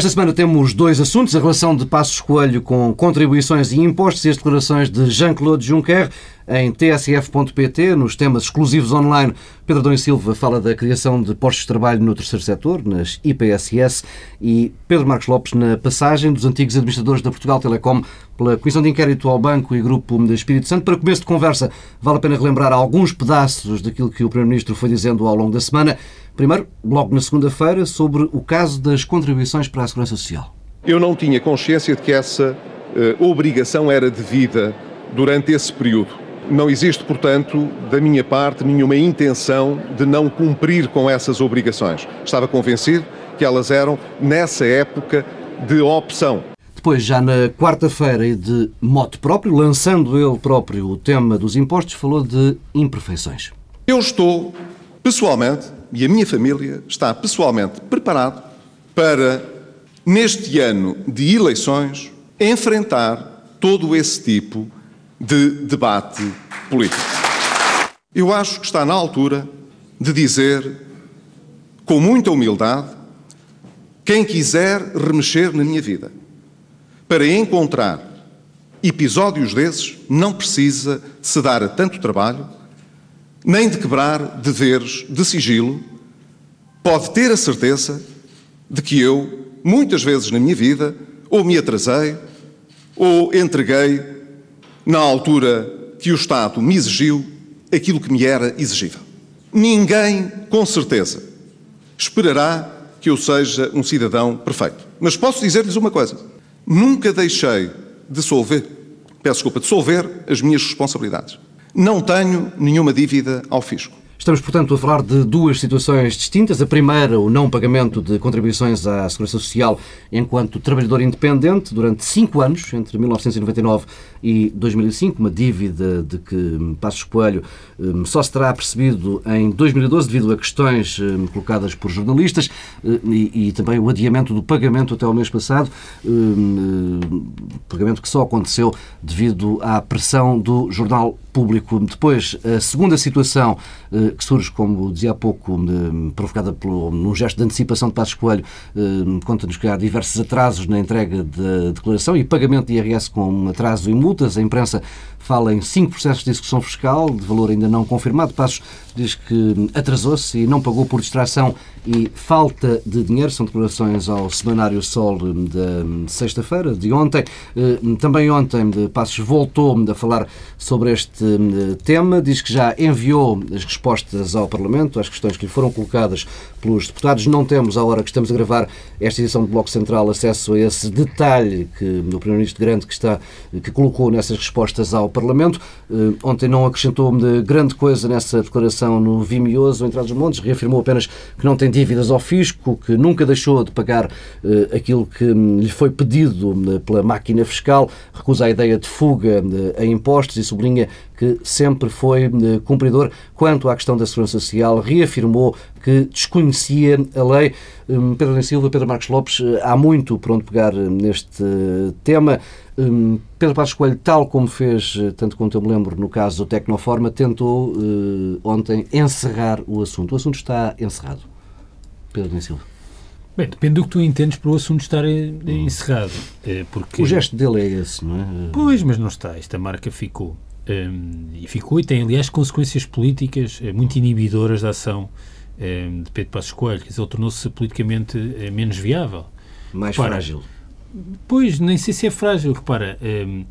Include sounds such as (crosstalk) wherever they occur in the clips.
Esta semana temos dois assuntos: a relação de Passos Coelho com contribuições e impostos e as declarações de Jean-Claude Juncker em tsf.pt, nos temas exclusivos online. Pedro Dom Silva fala da criação de postos de trabalho no terceiro setor, nas IPSS, e Pedro Marcos Lopes na passagem dos antigos administradores da Portugal Telecom pela Comissão de Inquérito ao Banco e Grupo de Espírito Santo. Para começo de conversa, vale a pena relembrar alguns pedaços daquilo que o Primeiro-Ministro foi dizendo ao longo da semana. Primeiro, logo na segunda-feira, sobre o caso das contribuições para a Segurança Social. Eu não tinha consciência de que essa uh, obrigação era devida durante esse período. Não existe, portanto, da minha parte, nenhuma intenção de não cumprir com essas obrigações. Estava convencido que elas eram, nessa época, de opção. Depois, já na quarta-feira e de mote próprio, lançando ele próprio o tema dos impostos, falou de imperfeições. Eu estou, pessoalmente, e a minha família está pessoalmente preparado para, neste ano de eleições, enfrentar todo esse tipo de debate político. Eu acho que está na altura de dizer, com muita humildade, quem quiser remexer na minha vida, para encontrar episódios desses, não precisa se dar a tanto trabalho nem de quebrar deveres de sigilo, pode ter a certeza de que eu, muitas vezes na minha vida, ou me atrasei, ou entreguei, na altura que o Estado me exigiu, aquilo que me era exigível. Ninguém, com certeza, esperará que eu seja um cidadão perfeito. Mas posso dizer-lhes uma coisa: nunca deixei de solver, peço desculpa, de solver as minhas responsabilidades. Não tenho nenhuma dívida ao fisco. Estamos, portanto, a falar de duas situações distintas. A primeira, o não pagamento de contribuições à Segurança Social enquanto trabalhador independente durante cinco anos, entre 1999 e 2005, uma dívida de que Passos Coelho hum, só se terá percebido em 2012 devido a questões hum, colocadas por jornalistas hum, e, e também o adiamento do pagamento até ao mês passado, pagamento que só aconteceu devido à pressão do jornal público. Depois, a segunda situação eh, que surge, como dizia há pouco, provocada por um gesto de antecipação de Passos Coelho, eh, conta-nos que há diversos atrasos na entrega da declaração e pagamento de IRS com atraso e multas. A imprensa fala em cinco processos de execução fiscal, de valor ainda não confirmado. Passos diz que atrasou-se e não pagou por distração e falta de dinheiro. São declarações ao Semanário Sol de sexta-feira, de ontem. Também ontem, Passos voltou a falar sobre este tema. Diz que já enviou as respostas ao Parlamento às questões que lhe foram colocadas pelos deputados. Não temos, à hora que estamos a gravar esta edição do Bloco Central, acesso a esse detalhe que o Primeiro-Ministro Grande que, está, que colocou nessas respostas ao Parlamento. Eh, ontem não acrescentou de grande coisa nessa declaração no Vimioso, em dos Montes, reafirmou apenas que não tem dívidas ao fisco, que nunca deixou de pagar eh, aquilo que hum, lhe foi pedido eh, pela máquina fiscal, recusa a ideia de fuga a impostos e sublinha que sempre foi cumpridor quanto à questão da segurança social, reafirmou que desconhecia a lei. Hum, Pedro da Silva, Pedro Marcos Lopes, há muito por onde pegar neste tema. Hum, Pedro Passos Coelho, tal como fez, eh, tanto quanto eu me lembro, no caso do Tecnoforma, tentou ontem encerrar o assunto. O assunto está encerrado. Pedro da Silva. Bem, depende do que tu entendes para o assunto estar hum. encerrado. Eh, porque... O gesto dele é esse, não é? Pois, mas não está. Esta marca ficou. E ficou e tem, aliás, consequências políticas muito inibidoras da ação de Pedro Passos Coelho. Quer dizer, ele tornou-se politicamente menos viável. Mais frágil. Pois, nem sei se é frágil. Repara, um,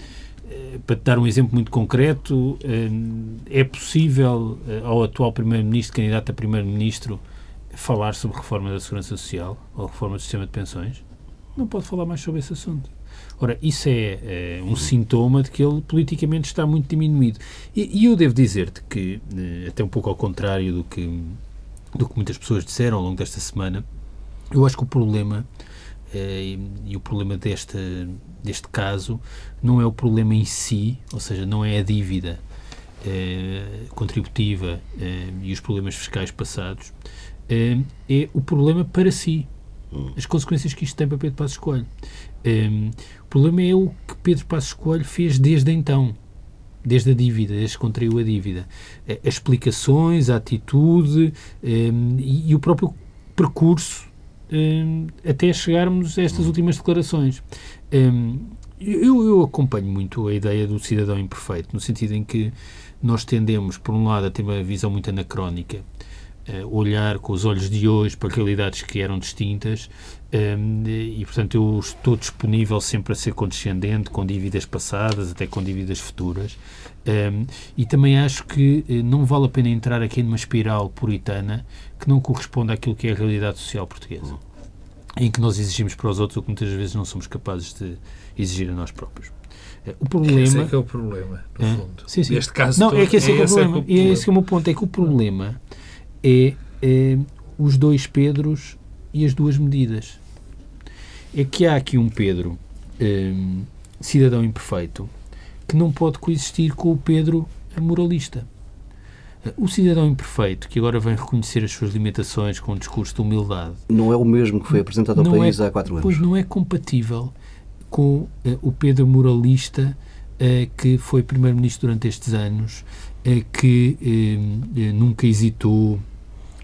eh, para te dar um exemplo muito concreto, um, é possível uh, ao atual Primeiro-Ministro, candidato a Primeiro-Ministro, falar sobre reforma da Segurança Social ou reforma do sistema de pensões? Não pode falar mais sobre esse assunto. Ora, isso é, é um sintoma de que ele politicamente está muito diminuído. E, e eu devo dizer-te que, até um pouco ao contrário do que, do que muitas pessoas disseram ao longo desta semana, eu acho que o problema eh, e o problema deste, deste caso não é o problema em si, ou seja, não é a dívida eh, contributiva eh, e os problemas fiscais passados, é o problema para si, as consequências que isto tem para Pedro Passos Coelho. o problema é o que Pedro Passos Coelho fez desde então, desde a dívida, desde que contraiu a dívida. As explicações, a atitude e, e o próprio percurso hum, até chegarmos a estas últimas declarações. Hum, eu, eu acompanho muito a ideia do cidadão imperfeito, no sentido em que nós tendemos, por um lado, a ter uma visão muito anacrónica, olhar com os olhos de hoje para realidades que eram distintas um, e, portanto, eu estou disponível sempre a ser condescendente com dívidas passadas, até com dívidas futuras. Um, e também acho que eh, não vale a pena entrar aqui numa espiral puritana que não corresponde àquilo que é a realidade social portuguesa, em que nós exigimos para os outros o que muitas vezes não somos capazes de exigir a nós próprios. Eh, o problema. Esse é que é o problema, no é? fundo. Sim, sim. Neste caso, não, é que esse é, é, o problema. É, e é esse que é o meu ponto. É que o problema é, é os dois Pedros e as duas medidas. É que há aqui um Pedro, um, cidadão imperfeito, que não pode coexistir com o Pedro moralista. O cidadão imperfeito, que agora vem reconhecer as suas limitações com um discurso de humildade. Não é o mesmo que foi apresentado ao país é, há quatro anos. Pois não é compatível com uh, o Pedro moralista uh, que foi primeiro-ministro durante estes anos, uh, que nunca hesitou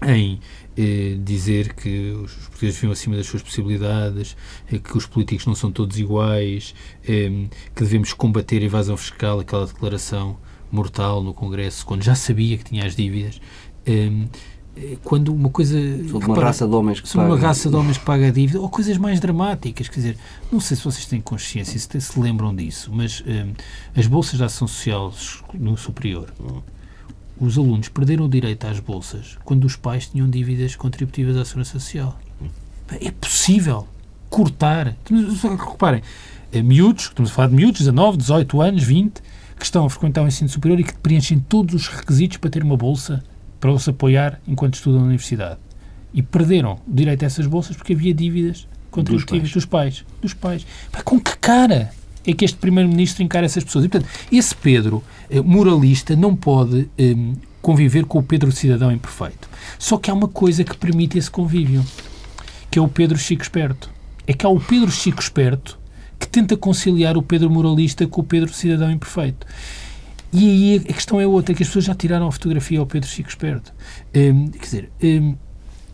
em eh, dizer que os portugueses vivem acima das suas possibilidades, eh, que os políticos não são todos iguais, eh, que devemos combater a evasão fiscal, aquela declaração mortal no Congresso, quando já sabia que tinha as dívidas. Eh, eh, quando uma coisa. Sobre uma raça de homens que paga. uma raça de homens que paga a dívida, ou coisas mais dramáticas. Quer dizer, não sei se vocês têm consciência, se, se lembram disso, mas eh, as bolsas de ação social no superior os alunos perderam o direito às bolsas quando os pais tinham dívidas contributivas à Segurança Social. É possível cortar. Reparem, eh, miúdos, estamos a falar de miúdos, 19, 18 anos, 20, que estão a frequentar o ensino superior e que preenchem todos os requisitos para ter uma bolsa para se apoiar enquanto estudam na universidade. E perderam o direito a essas bolsas porque havia dívidas contributivas dos pais. Dos pais. Dos pais. com que cara? É que este Primeiro-Ministro encara essas pessoas. E, portanto, esse Pedro eh, moralista não pode eh, conviver com o Pedro cidadão imperfeito. Só que há uma coisa que permite esse convívio, que é o Pedro Chico Esperto. É que há o Pedro Chico Esperto que tenta conciliar o Pedro moralista com o Pedro cidadão imperfeito. E aí a questão é outra, é que as pessoas já tiraram a fotografia ao Pedro Chico Esperto. Um, quer dizer, um,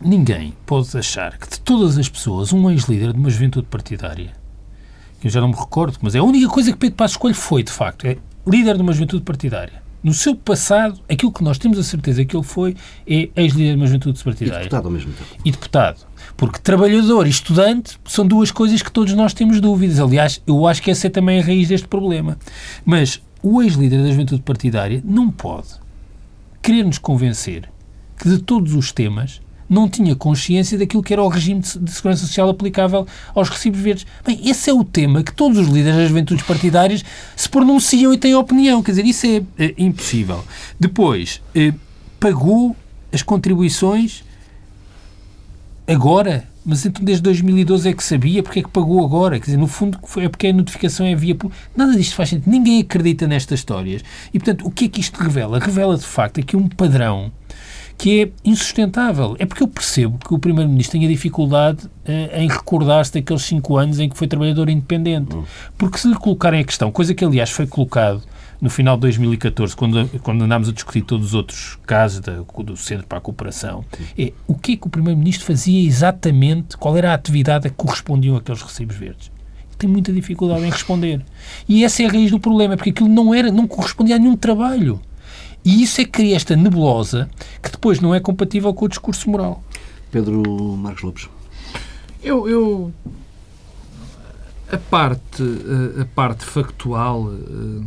ninguém pode achar que de todas as pessoas, um ex-líder de uma juventude partidária que eu já não me recordo, mas é a única coisa que Pedro Passos Coelho foi, de facto, é líder de uma juventude partidária. No seu passado, aquilo que nós temos a certeza que ele foi é ex-líder de uma juventude partidária. E deputado ao mesmo tempo. E deputado. Porque trabalhador e estudante são duas coisas que todos nós temos dúvidas. Aliás, eu acho que essa é também a raiz deste problema. Mas o ex-líder da juventude partidária não pode querer nos convencer que de todos os temas não tinha consciência daquilo que era o regime de, segurança social aplicável aos recibos verdes. Bem, esse é o tema que todos os líderes das juventudes partidárias se pronunciam e têm opinião. Quer dizer, isso é, é impossível. Depois, eh, pagou as contribuições agora, mas então desde 2012 é que sabia, porque é que pagou agora? Quer dizer, no fundo é porque a notificação é via... Nada disto faz sentido. Ninguém acredita nestas histórias. E, portanto, o que é que isto revela? Revela, de facto, aqui um padrão que é insustentável. É porque eu percebo que o Primeiro-Ministro tenha dificuldade uh, em recordar-se daqueles cinco anos em que foi trabalhador independente. Hum. Porque se lhe colocarem a questão, coisa que aliás foi colocado no final de 2014, quando, quando andámos a discutir todos os outros casos da, do Centro para a Cooperação, é o que é que o Primeiro-Ministro fazia exatamente, qual era a atividade a que correspondiam aqueles recibos verdes. Tem muita dificuldade em responder. E essa é a raiz do problema, porque aquilo não, era, não correspondia a nenhum trabalho. E isso é que cria esta nebulosa que depois não é compatível com o discurso moral. Pedro Marcos Lopes. Eu, eu a parte a parte factual eh,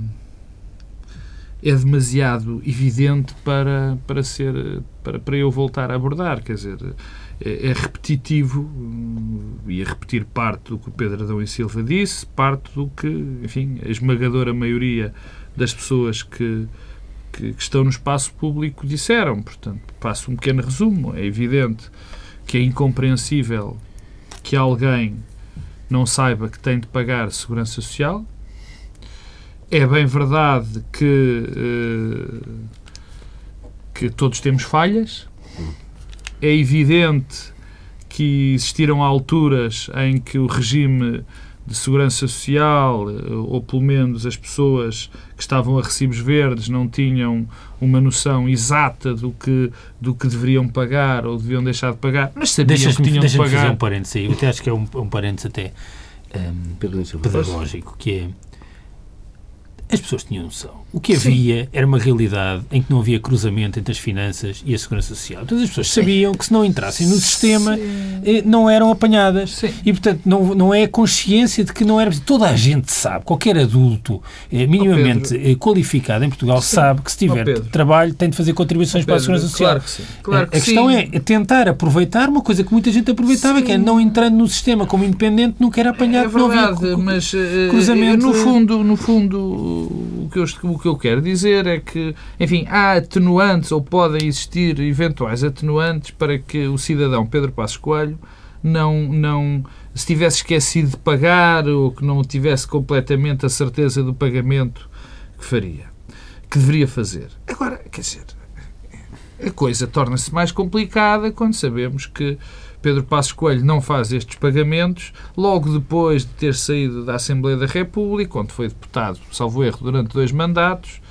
é demasiado evidente para para ser para, para eu voltar a abordar, quer dizer, é, é repetitivo hum, e a repetir parte do que o Pedro Adão e Silva disse, parte do que, enfim, a esmagadora maioria das pessoas que que, que estão no espaço público disseram. Portanto, faço um pequeno resumo. É evidente que é incompreensível que alguém não saiba que tem de pagar segurança social. É bem verdade que, eh, que todos temos falhas. É evidente que existiram alturas em que o regime de segurança social, eh, ou pelo menos as pessoas que estavam a recibos verdes não tinham uma noção exata do que, do que deveriam pagar ou deviam deixar de pagar, mas sabiam que tinham de pagar. fazer um parênteses aí, eu até acho que é um, um parênteses até um, pedagógico, que é as pessoas tinham noção. O que havia Sim. era uma realidade em que não havia cruzamento entre as finanças e a segurança social. Todas as pessoas Sim. sabiam que se não entrassem no sistema eh, não eram apanhadas. Sim. E, portanto, não, não é a consciência de que não era. Toda a gente sabe, qualquer adulto eh, minimamente oh, qualificado em Portugal sabe que se tiver oh, trabalho tem de fazer contribuições oh, para a segurança social. Claro que sim. Claro que a, questão é tentar aproveitar uma coisa que muita gente aproveitava, que é não entrando no sistema como independente, nunca era apanhado. É verdade, não mas cruzamento. no fundo, no fundo o que eu, o que eu quero dizer é que, enfim, há atenuantes ou podem existir eventuais atenuantes para que o cidadão Pedro Passos Coelho não, não se tivesse esquecido de pagar ou que não tivesse completamente a certeza do pagamento que faria, que deveria fazer. Agora, quer dizer, a coisa torna-se mais complicada quando sabemos que Pedro Passos Coelho não faz estes pagamentos logo depois de ter saído da Assembleia da República, onde foi deputado, salvo erro, durante dois mandatos,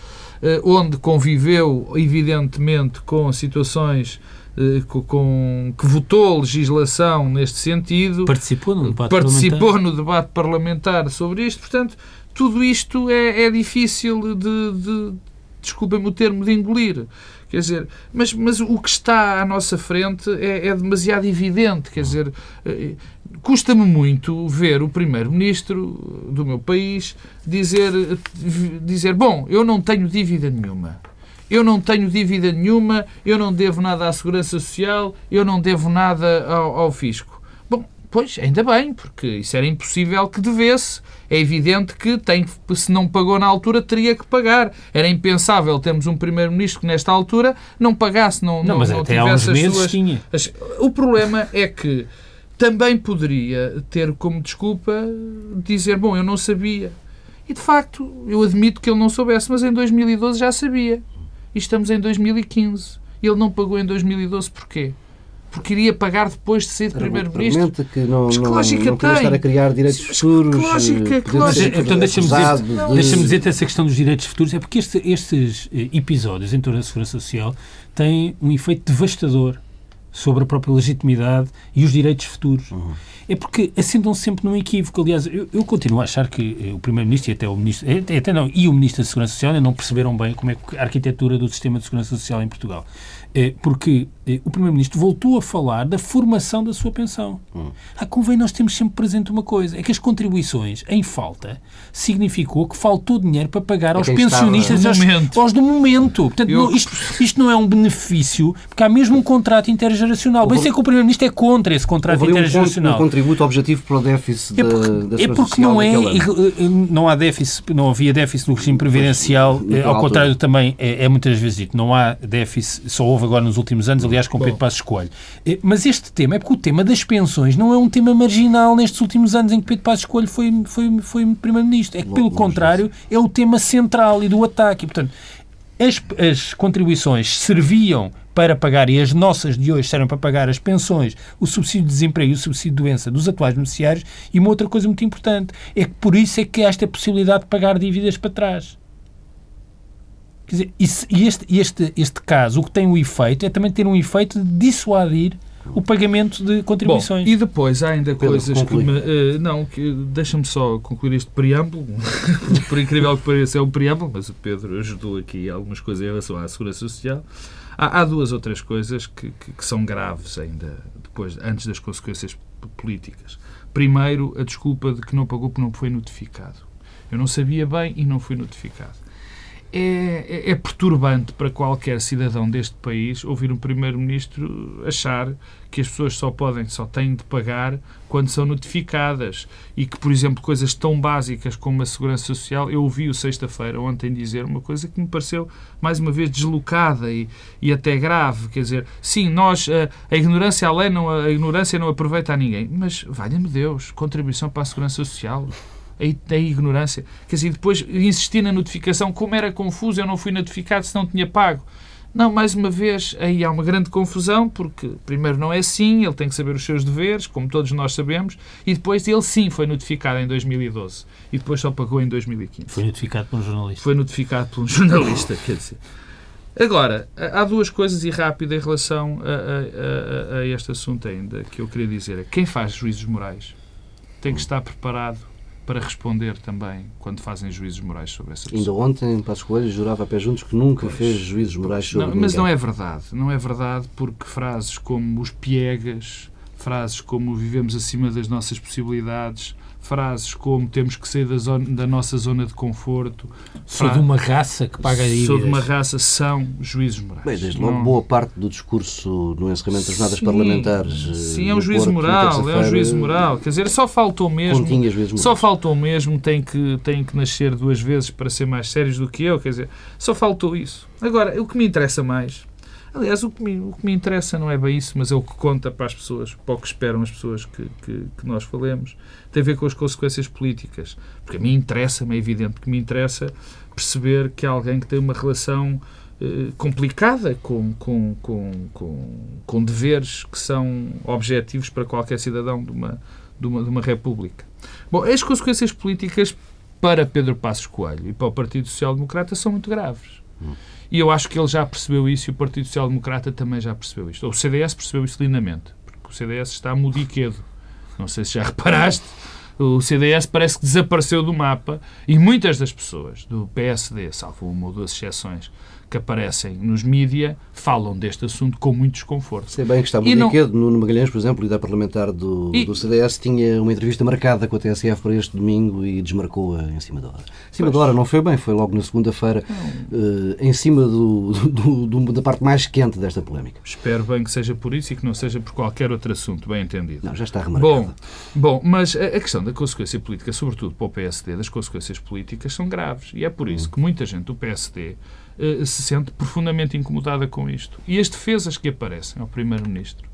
eh, onde conviveu, evidentemente, com situações eh, com, que votou legislação neste sentido. Participou no debate participou parlamentar. no debate parlamentar sobre isto. Portanto, tudo isto é, é difícil de, de desculpem-me o termo, de engolir. Quer dizer, mas, mas o que está à nossa frente é, é demasiado evidente. Quer dizer, eh, custa-me muito ver o primeiro-ministro do meu país dizer, dizer: Bom, eu não tenho dívida nenhuma. Eu não tenho dívida nenhuma, eu não devo nada à Segurança Social, eu não devo nada ao, ao fisco. Bom, pois, ainda bem, porque isso era impossível que devesse é evidente que tem, se não pagou na altura, teria que pagar. Era impensável termos um Primeiro-Ministro que, nesta altura, não pagasse, não, não, mas não até tivesse há uns meses suas... tinha. As... O problema é que também poderia ter como desculpa dizer, bom, eu não sabia. E, de facto, eu admito que ele não soubesse, mas em 2012 já sabia. E estamos em 2015. Ele não pagou em 2012 porquê? Porque iria pagar depois de ser de Primeiro-Ministro. que não, mas que lógica não, não estar a criar direitos mas, futuros. Que lógica, que lógica. Então deixa-me dizer, de... deixa dizer essa questão dos direitos futuros, é porque este, estes eh, episódios em torno da segurança social têm um efeito devastador sobre a própria legitimidade e os direitos futuros. Uhum. É porque assentam-se sempre num equívoco. Aliás, eu, eu, continuo a achar que eh, o Primeiro-Ministro e até o Ministro, até, até não, e o Ministro da Segurança Social não perceberam bem como é a arquitetura do sistema de segurança social em Portugal. É, porque é, o Primeiro-Ministro voltou a falar da formação da sua pensão. Hum. Ah, convém nós termos sempre presente uma coisa, é que as contribuições em falta significou que faltou dinheiro para pagar é aos pensionistas aos, aos, do momento. Portanto, Eu... não, isto, isto não é um benefício, porque há mesmo um contrato intergeracional. Bem, sei que o Primeiro-Ministro é contra esse contrato intergeracional. Um, um contributo objetivo para o déficit é porque, da, da É porque não é, não há déficit, não havia déficit no regime previdencial, ao contrário também é, é muitas vezes dito, não há déficit, só houve agora nos últimos anos, aliás, com Pedro Passos Coelho. Eh, mas este tema é porque o tema das pensões não é um tema marginal nestes últimos anos em que Pedro Passos Coelho foi, foi, foi Primeiro-Ministro. É que, pelo contrário, é o tema central e do ataque. E, portanto, as, as contribuições serviam para pagar, e as nossas de hoje servem para pagar as pensões, o subsídio de desemprego e o subsídio de doença dos atuais beneficiários, e uma outra coisa muito importante, é que por isso é que há esta possibilidade de pagar dívidas para trás. Quer dizer, e este, este, este caso, o que tem o efeito é também ter um efeito de dissuadir o pagamento de contribuições. Bom, e depois há ainda Pedro, coisas conclui. que me, uh, não, que deixa-me só concluir este preâmbulo. (laughs) Por incrível que pareça, é um preâmbulo, mas o Pedro ajudou aqui algumas coisas em relação à segurança social. Há, há duas ou três coisas que, que, que, são graves ainda depois, antes das consequências políticas. Primeiro, a desculpa de que não pagou porque não foi notificado. Eu não sabia bem e não fui notificado é, é, é, perturbante para qualquer cidadão deste país ouvir um primeiro-ministro achar que as pessoas só podem, só têm de pagar quando são notificadas e que, por exemplo, coisas tão básicas como a segurança social, eu ouvi o sexta-feira ontem dizer uma coisa que me pareceu mais uma vez deslocada e, e até grave, quer dizer, sim, nós a, a ignorância a não a ignorância não aproveita a ninguém, mas valha-me Deus, contribuição para a segurança social a, a ignorância. Quer dizer, depois insistir na notificação, como era confuso, eu não fui notificado se não tinha pago. Não, mais uma vez, aí há uma grande confusão, porque primeiro não é assim, ele tem que saber os seus deveres, como todos nós sabemos, e depois ele sim foi notificado em 2012 e depois só pagou em 2015. Foi notificado por um jornalista. Foi notificado por um (laughs) jornalista, quer dizer. Agora, há duas coisas e rápido em relação a, a, a, a este assunto ainda que eu queria dizer. Quem faz juízos morais tem que estar preparado para responder também quando fazem juízos morais sobre essa pessoa. Ainda ontem, Passos Coelho jurava a pé juntos que nunca pois, fez juízos morais sobre não, Mas ninguém. não é verdade. Não é verdade porque frases como os piegas, frases como vivemos acima das nossas possibilidades, frases como temos que sair da, zona, da nossa zona de conforto. Sou de uma raça que paga dívidas. Sou de uma raça, são juízes morais. Bem, desde logo, não... boa parte do discurso no encerramento das jornadas parlamentares. Eh, sim, é um juízo Porto, moral, é um juízo moral. Quer dizer, só faltou mesmo. Só faltou mesmo, tem que, tem que nascer duas vezes para ser mais sérios do que eu. Quer dizer, só faltou isso. Agora, o que me interessa mais Aliás, o que, me, o que me interessa não é bem isso, mas é o que conta para as pessoas, para o que esperam as pessoas que, que, que nós falemos, tem a ver com as consequências políticas. Porque a mim interessa-me, é evidente que me interessa perceber que há alguém que tem uma relação eh, complicada com, com, com, com, com deveres que são objetivos para qualquer cidadão de uma, de uma, de uma república. Bom, as consequências políticas para Pedro Passos Coelho e para o Partido Social Democrata são muito graves. E eu acho que ele já percebeu isso e o Partido Social Democrata também já percebeu isto. O CDS percebeu isso lindamente, porque o CDS está mudiquedo. Não sei se já (laughs) reparaste, o CDS parece que desapareceu do mapa e muitas das pessoas do PSD, salvo uma ou duas exceções, que aparecem nos mídia falam deste assunto com muito desconforto. Sei bem que está muito não... inquieto. Nuno Magalhães, por exemplo, líder parlamentar do, e... do CDS, tinha uma entrevista marcada com a TSF para este domingo e desmarcou-a em cima da hora. Em cima pois. da hora não foi bem, foi logo na segunda-feira, uh, em cima do, do, do, da parte mais quente desta polémica. Espero bem que seja por isso e que não seja por qualquer outro assunto, bem entendido. Não, já está remarcado. Bom, bom mas a, a questão da consequência política, sobretudo para o PSD, das consequências políticas são graves. E é por isso hum. que muita gente do PSD se sente profundamente incomodada com isto. E as defesas que aparecem ao Primeiro-Ministro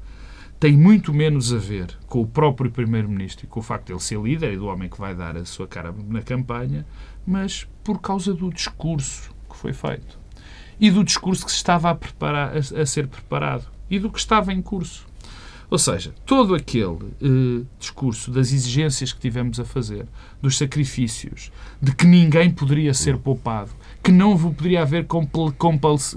têm muito menos a ver com o próprio Primeiro-Ministro e com o facto de ele ser líder e do homem que vai dar a sua cara na campanha, mas por causa do discurso que foi feito. E do discurso que se estava a, preparar, a, a ser preparado. E do que estava em curso. Ou seja, todo aquele eh, discurso das exigências que tivemos a fazer, dos sacrifícios, de que ninguém poderia ser poupado, que não poderia haver compl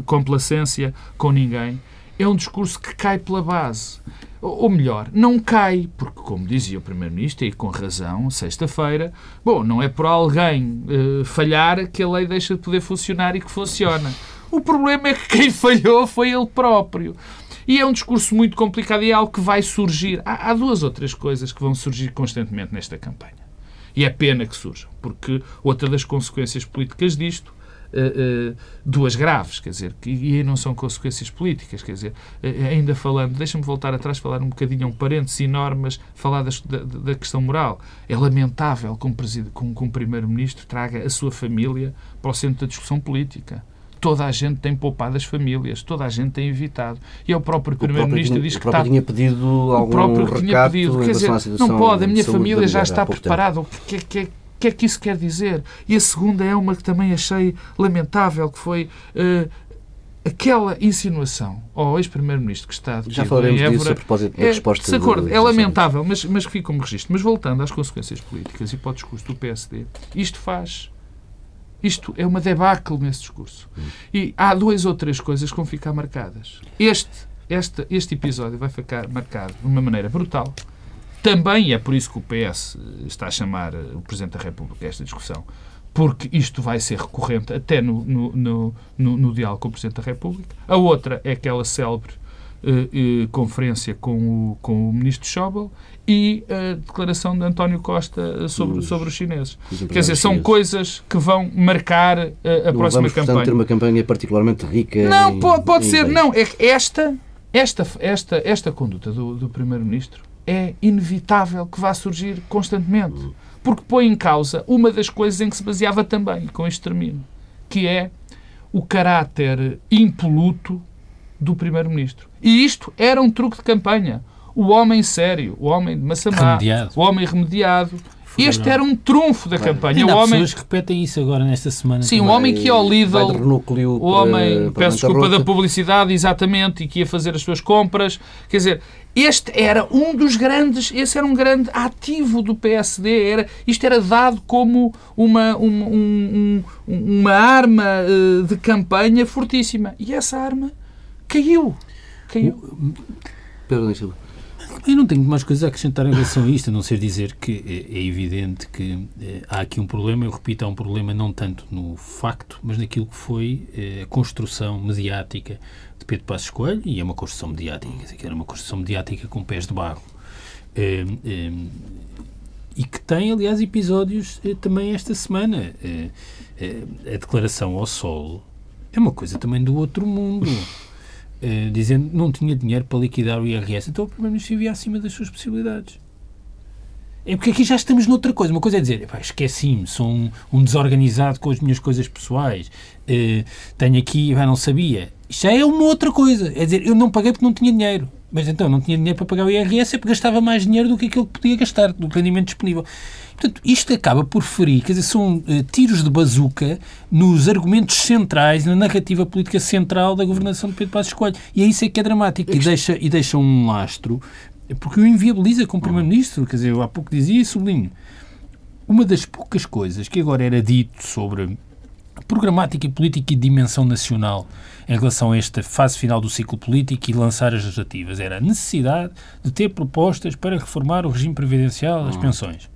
complacência com ninguém, é um discurso que cai pela base. Ou melhor, não cai, porque, como dizia o Primeiro-Ministro, e com razão, sexta-feira, bom, não é por alguém uh, falhar que a lei deixa de poder funcionar e que funciona. O problema é que quem (laughs) falhou foi ele próprio. E é um discurso muito complicado e é algo que vai surgir. Há, há duas outras coisas que vão surgir constantemente nesta campanha. E é pena que surjam, porque outra das consequências políticas disto Uh, duas graves, quer dizer, que, e aí não são consequências políticas, quer dizer, uh, ainda falando, deixa-me voltar atrás, falar um bocadinho, um parênteses enormes, falar das, da, da, questão moral. É lamentável que um, um primeiro-ministro traga a sua família para o centro da discussão política toda a gente tem poupado as famílias, toda a gente tem evitado. E é o próprio Primeiro-Ministro diz que está... tinha pedido algum o próprio que tinha pedido, quer dizer, não pode, a minha família já está preparada. O que, que, que, que é que isso quer dizer? E a segunda é uma que também achei lamentável, que foi uh, aquela insinuação ao ex-primeiro-ministro que está Já falaremos em Évora, disso a propósito da é, resposta. De acordo, é lamentável, mas, mas fica como registro. Mas voltando às consequências políticas e para o discurso do PSD, isto faz isto é uma debacle nesse discurso. E há duas ou três coisas que vão ficar marcadas. Este, este, este episódio vai ficar marcado de uma maneira brutal. Também é por isso que o PS está a chamar o Presidente da República a esta discussão, porque isto vai ser recorrente até no, no, no, no, diálogo com o Presidente da República. A outra é aquela célebre eh, eh, conferência com o, com o Ministro Schäuble e a declaração de António Costa sobre, os, sobre os chineses. Os Quer dizer, são chineses. coisas que vão marcar a, a não próxima vamos, campanha. ter uma campanha particularmente rica. Não, em, pode, pode em ser. Bens. Não, é esta, esta, esta, esta conduta do, do Primeiro-Ministro é inevitável que vá surgir constantemente. Porque põe em causa uma das coisas em que se baseava também, com este termino, que é o caráter impoluto do Primeiro-Ministro. E isto era um truque de campanha o homem sério, o homem de Massamá, remediado. o homem remediado. Este era um trunfo da campanha. Ainda o homem, pessoas que repetem isso agora nesta semana. sim, o homem que ia ao Lidl, o homem, para- para peço desculpa da publicidade, exatamente, e que ia fazer as suas compras. Quer dizer, este era um dos grandes, esse era um grande ativo do PSD. Era, isto era dado como uma, uma, um- um- uma arma eh, de campanha fortíssima. E essa arma caiu. Caiu. Pedro Silva. Eu não tenho mais coisas a acrescentar em relação a isto, a não ser dizer que é, é evidente que eh, há aqui um problema, eu repito, há um problema não tanto no facto, mas naquilo que foi eh, a construção mediática de Pedro Passos Coelho, e é uma construção mediática, quer dizer, que era uma construção mediática com pés de barro. Eh, e que tem, aliás, episódios também esta semana. A declaração ao Sol é uma coisa também do outro mundo. Eh, dizendo que não tinha dinheiro para liquidar o IRS. Então o Primeiro-Ministro vivia acima das suas possibilidades. É porque aqui já estamos noutra coisa. Uma coisa é dizer, "Epá, esqueci-me, sou um, um desorganizado com as minhas coisas pessoais, eh, tenho aqui, epá, não sabia. Isto já é uma outra coisa. É dizer, eu não paguei porque não tinha dinheiro. Mas então, não tinha dinheiro para pagar o IRS é porque gastava mais dinheiro do que aquilo que podia gastar, do rendimento disponível. Portanto, isto acaba por ferir, quer dizer, são eh, tiros de bazuca nos argumentos centrais, na narrativa política central da governação de Pedro Passos Coelho. E é isso é que é dramático. E deixa, e deixa um lastro, porque o inviabiliza como Primeiro-Ministro. Quer dizer, eu há pouco dizia e sublinho. Uma das poucas coisas que agora era dito sobre programática e política e dimensão nacional em relação a esta fase final do ciclo político e lançar as legislativas era a necessidade de ter propostas para reformar o regime previdencial, as pensões.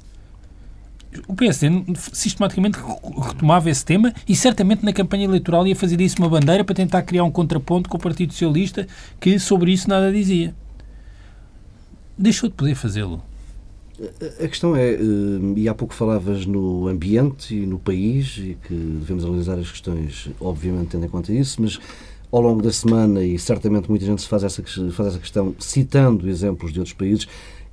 O PSD sistematicamente retomava esse tema e certamente na campanha eleitoral ia fazer disso uma bandeira para tentar criar um contraponto com o Partido Socialista que sobre isso nada dizia. Deixou de poder fazê-lo. A questão é, eh, e há pouco falavas no ambiente e no país, e que devemos analisar as questões, obviamente, tendo em conta isso, mas ao longo da semana, e certamente muita gente se faz essa, faz essa questão, citando exemplos de outros países,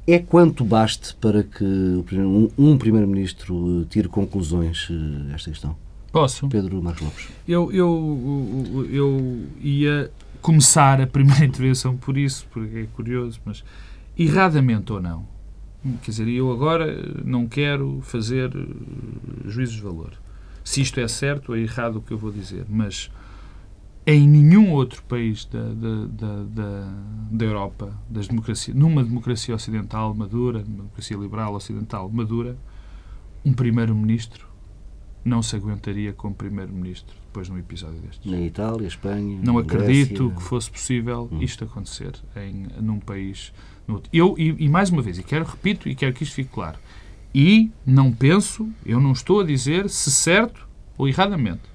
é quanto baste para que um, um Primeiro-Ministro eh, tire conclusões eh, a esta questão? Posso? Pedro Marcos Lopes. Eu, eu, eu ia começar a primeira (laughs) intervenção por isso, porque é curioso, mas erradamente ou não. Quer dizer, eu agora não quero fazer eh, juízos de valor. Se isto é certo ou é errado o que eu vou dizer, mas em nenhum outro país da, da, da, da, Europa, das democracias, numa democracia ocidental madura, numa democracia liberal ocidental madura, um primeiro-ministro não se aguentaria como primeiro-ministro depois de um episódio destes. Na Itália, Espanha. Não acredito Grécia. que fosse possível isto acontecer em, num país. No outro. Eu, e, e mais uma vez, e quero, repito, e quero que isto fique claro, e não penso, eu não estou a dizer se certo ou erradamente.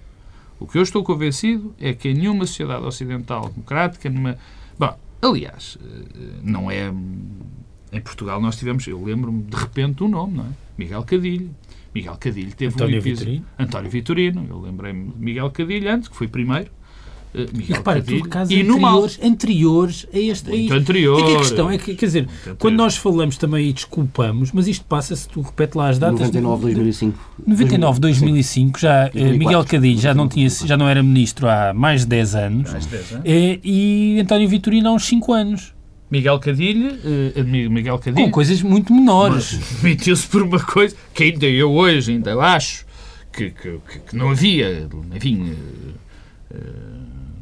O que eu estou convencido é que em nenhuma sociedade ocidental democrática, numa. Bom, aliás, eh, não é. Em Portugal nós tivemos, eu lembro-me de repente um nome, não é? Miguel Cadilho. Miguel Cadilho teve António um episódio. Vitorino. António Vitorino, eu lembrei-me de Miguel Cadilho antes, que foi primeiro. Eh, E Miguel repara, Cadilho. tudo casos e no mal. anteriores, anteriores a este. a Muito isto. anterior. É que a questão é que, quer dizer, anterior. quando nós falamos também e desculpamos, mas isto passa-se, tu repete lá as datas. 99, 2005. 99, 2005, já eh, 2004. Miguel Cadilho já não, tinha, já não era ministro há mais de 10 anos Mais 10, hein? eh, e António Vitorino há uns 5 anos, Miguel Cadilho, eh, Mi- Miguel Cadilho com coisas muito menores. demitiu-se por uma coisa que ainda eu hoje ainda acho que, que, que- não havia, enfim, eh, eh,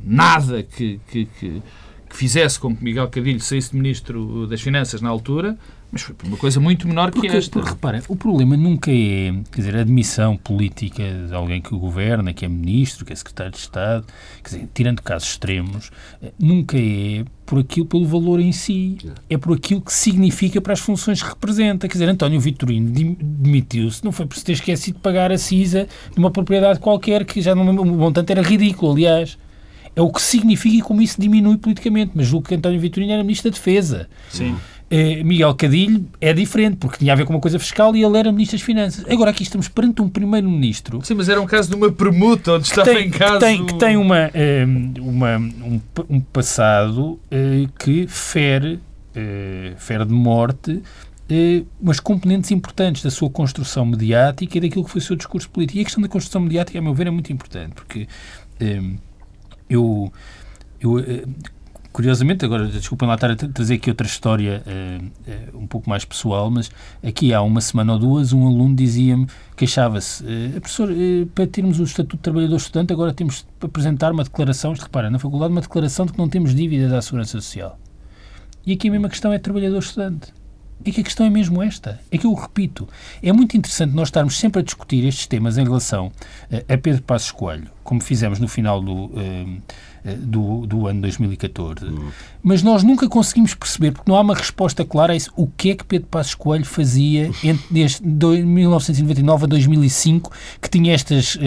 nada que, que, que, que fizesse com que Miguel Cadilho saísse de Ministro das Finanças na altura, mas foi por uma coisa muito menor que Porque, esta. porque repara, o problema nunca é, quer dizer, a admissão política de alguém que governa, que é ministro, que é secretário de Estado, quer dizer, tirando casos extremos, eh, nunca é por aquilo, pelo valor em si, é por aquilo que significa para as funções que representa. Quer dizer, António Vitorino demitiu-se, não foi por se ter esquecido de pagar a CISA de uma propriedade qualquer, que já não o montante era ridículo, aliás. É o que significa e como isso diminui politicamente. Mas julgo que António Vitorino era Ministro da Defesa. Sim. Eh, Miguel Cadilho é diferente, porque tinha a ver com uma coisa fiscal e ele era Ministro das Finanças. Agora aqui estamos perante um Primeiro-Ministro Sim, mas era um caso de uma permuta onde estava tem, em casa. que tem, que tem uma, eh, uma- um, um passado eh, que fere, fere de morte umas componentes importantes da sua construção mediática e daquilo que foi o seu discurso político. E a questão da construção mediática, a meu ver, é muito importante, porque eu, eu eh, curiosamente, agora desculpem lá estar a trazer aqui outra história uh, um pouco mais pessoal, mas aqui há uma semana ou duas um aluno dizia-me, queixava-se, professor, para termos o Estatuto de Trabalhador Estudante agora temos de apresentar uma declaração, repara, na faculdade uma declaração de que não temos dívidas à Segurança Social. E aqui a mesma questão é trabalhador estudante. É que a questão é mesmo esta. É que eu repito. É muito interessante nós estarmos sempre a discutir estes temas em relação a Pedro Passos Coelho, como fizemos no final do, do, do ano 2014. Hum. Mas nós nunca conseguimos perceber, porque não há uma resposta clara a isso, o que é que Pedro Passos Coelho fazia entre desde 1999 a 2005, que tinha estes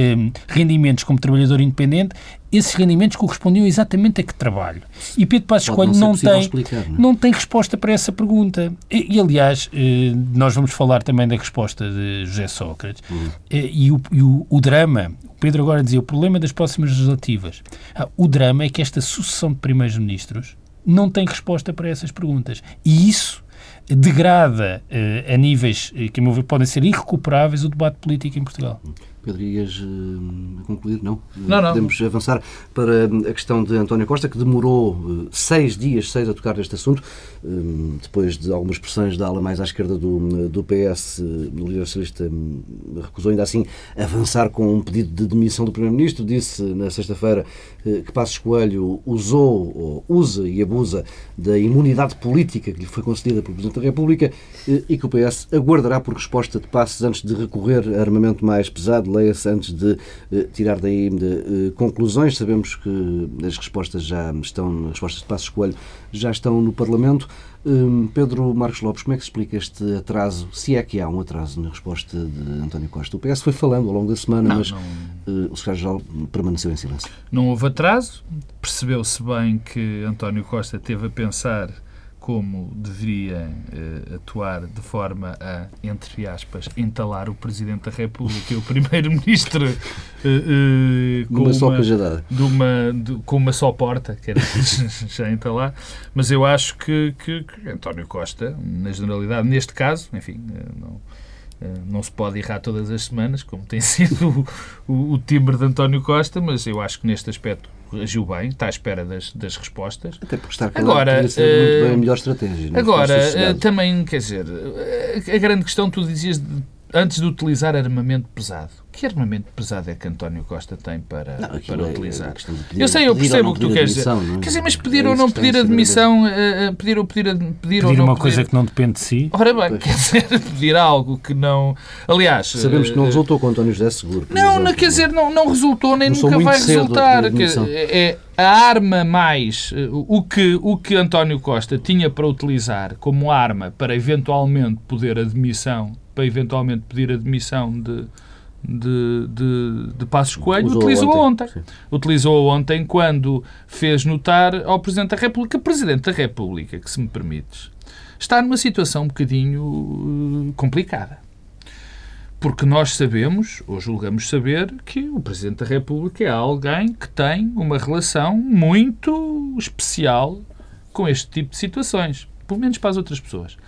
rendimentos como trabalhador independente esses rendimentos correspondiam exatamente a que trabalho. E Pedro Passos Coelho não, não tem, explicar, não, é? não, tem resposta para essa pergunta. E, e, aliás, eh, nós vamos falar também da resposta de José Sócrates. Uhum. E, o, e o, o, drama, o Pedro agora dizia, o problema das próximas legislativas. Ah, o drama é que esta sucessão de primeiros-ministros não tem resposta para essas perguntas. E isso degrada uh, a níveis que, a meu ver, podem ser irrecuperáveis o debate político em Portugal. Pedro, ias uh, concluir? Não? Não, não. Podemos avançar para a questão de António Costa, que demorou uh, seis dias, seis, a tocar neste assunto, uh, depois de algumas pressões da ala mais à esquerda do, do PS, o líder socialista recusou ainda assim avançar com um pedido de demissão do Primeiro-Ministro, disse na sexta-feira que Passos Coelho usou, ou usa e abusa da imunidade política que lhe foi concedida pelo Presidente da República e que o PS aguardará por resposta de Passos antes de recorrer a armamento mais pesado leia-se antes de uh, tirar daí de, uh, conclusões. Sabemos que as respostas já estão, as respostas de Passos Coelho já estão no Parlamento. Um, Pedro Marcos Lopes, como é que se explica este atraso, se é que há um atraso na resposta de António Costa? O PS foi falando ao longo da semana, não, mas não... Uh, o secretário-geral permaneceu em silêncio. Não houve atraso, percebeu-se bem que António Costa teve a pensar como deveria uh, atuar de forma a, entre aspas, entalar o Presidente da República e o Primeiro-Ministro uh, uh, com, uma só de uma, de, com uma só porta, que era (laughs) já entalar, mas eu acho que, que, que, António Costa, na generalidade, neste caso, enfim, não, não se pode errar todas as semanas, como tem (laughs) sido o, o, o timbre de António Costa, mas eu acho que neste aspecto agiu bem, está à espera das, das respostas. Até porque está agora, uh, muito bem a melhor estratégia. Agora, uh, também, quer dizer, a grande questão, tu dizias, de, antes de utilizar armamento pesado, que armamento pesado é que António Costa tem para, não, para é utilizar? É eu sei, eu percebo o que tu queres dizer. É? Quer dizer, mas pedir é ou não pedir admissão, uh, pedir ou pedir, pedir, pedir ou não uma coisa que não depende de si? Ora bem, pois. quer dizer, pedir algo que não... Aliás... Sabemos que não resultou com António José Seguro. Não, exemplo, não, quer dizer, não, não resultou nem nunca vai resultar. É, a arma mais... O que, o que António Costa tinha para utilizar como arma para eventualmente poder admissão, para eventualmente pedir admissão de de, de, de Passos Coelho Usou utilizou ontem. ontem. Utilizou ontem quando fez notar ao Presidente da República, Presidente da República, que se me permites, está numa situação um bocadinho eh, complicada. Porque nós sabemos, ou julgamos saber, que o Presidente da República é alguém que tem uma relação muito especial com este tipo de situações. Pelo menos para as outras pessoas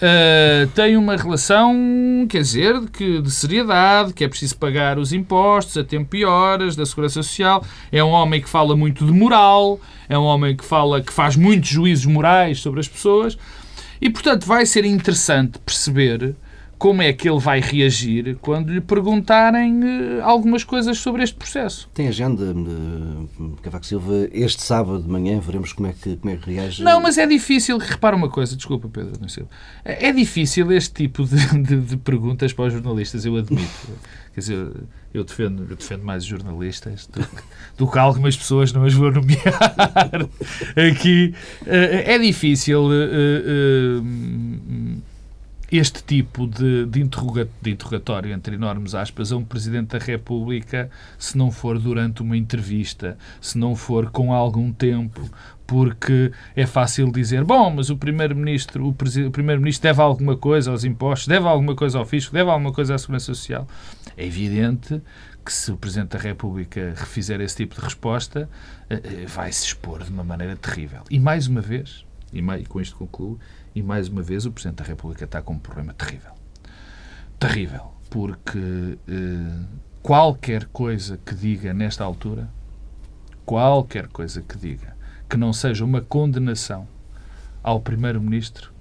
uh, tem uma relação, quer dizer, que, de seriedade, que é preciso pagar os impostos a tempo e horas, da Segurança Social. É um homem que fala muito de moral, é um homem que fala, que faz muitos juízos morais sobre as pessoas. E, portanto, vai ser interessante perceber como é que ele vai reagir quando lhe perguntarem uh, algumas coisas sobre este processo. Tem agenda, uh, Cavaco Silva, este sábado de manhã, veremos como é que, como é que reage. Não, mas é difícil, repara uma coisa, desculpa Pedro, não sei. É difícil este tipo de, (laughs) de, de perguntas para os jornalistas, eu admito. Quer dizer, eu defendo, eu defendo mais os jornalistas do, do que algumas pessoas não as vou nomear (laughs) aqui. Uh, é difícil este tipo de, de, interroga, de, interrogatório, entre enormes aspas, a um Presidente da República, se não for durante uma entrevista, se não for com algum tempo, porque é fácil dizer, bom, mas o Primeiro-Ministro o, o Primeiro-Ministro deve alguma coisa aos impostos, deve alguma coisa ao fisco, deve alguma coisa à Segurança Social. É evidente que se o Presidente da República refizer esse tipo de resposta, eh, eh, vai se expor de uma maneira terrível. E mais uma vez, e com isto concluo, e mais uma vez o Presidente da República está com um problema terrível. Terrível. Porque eh, qualquer coisa que diga nesta altura, qualquer coisa que diga que não seja uma condenação ao Primeiro-Ministro,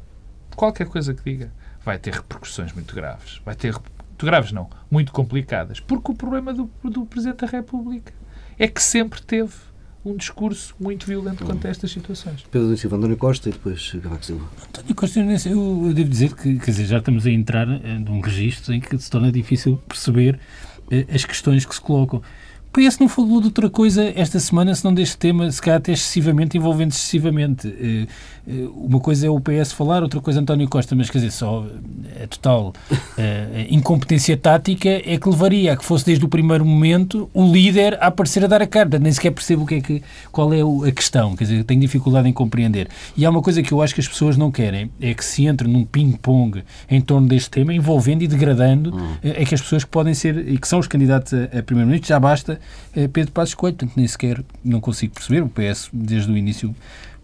qualquer coisa que diga, vai ter repercussões muito graves. Vai ter muito graves, não, muito complicadas. Porque o problema do, do Presidente da República é que sempre teve um discurso muito violento quanto a estas situações. Pedro Silva, António Costa e depois Cavaco Silva. António Costa, eu devo dizer que quer dizer, já estamos a entrar num registro em que se torna difícil perceber eh, as questões que se colocam. O PS não falou de outra coisa esta semana, se não deste tema, se calhar até excessivamente, envolvendo excessivamente. Eh, eh, uma coisa é o PS falar, outra coisa é António Costa, mas quer dizer, só a total uh, incompetência tática é que levaria a que fosse desde o primeiro momento o líder a aparecer a dar a cara. Nem sequer percebo o que é que, qual é a questão, quer dizer, tenho dificuldade em compreender. E há uma coisa que eu acho que as pessoas não querem, é que se entre num ping-pong em torno deste tema, envolvendo e degradando, hum. é que as pessoas que podem ser, e que são os candidatos a, a primeiro-ministro, já basta Pedro Passos Coelho, portanto nem sequer não consigo perceber, o PS desde o início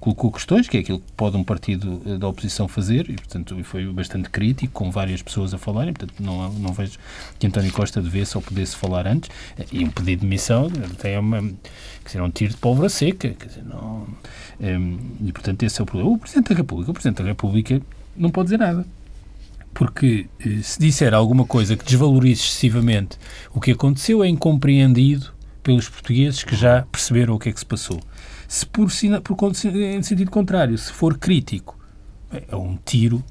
colocou questões, que é aquilo que pode um partido eh, da oposição fazer, e, portanto, foi bastante crítico, com várias pessoas a falarem, portanto, não, não vejo que António Costa devesse ou pudesse falar antes, e um pedido de demissão até é uma, quer dizer, é um tiro de pólvora seca, quer dizer, não, é, e, portanto, esse é o problema. O Presidente da República, o Presidente da República não pode dizer nada. Porque eh, se disser alguma coisa que desvalorize excessivamente o que aconteceu, é incompreendido pelos portugueses que já perceberam o que é que se passou. Se por, por em sentido contrário, se for crítico, é um tiro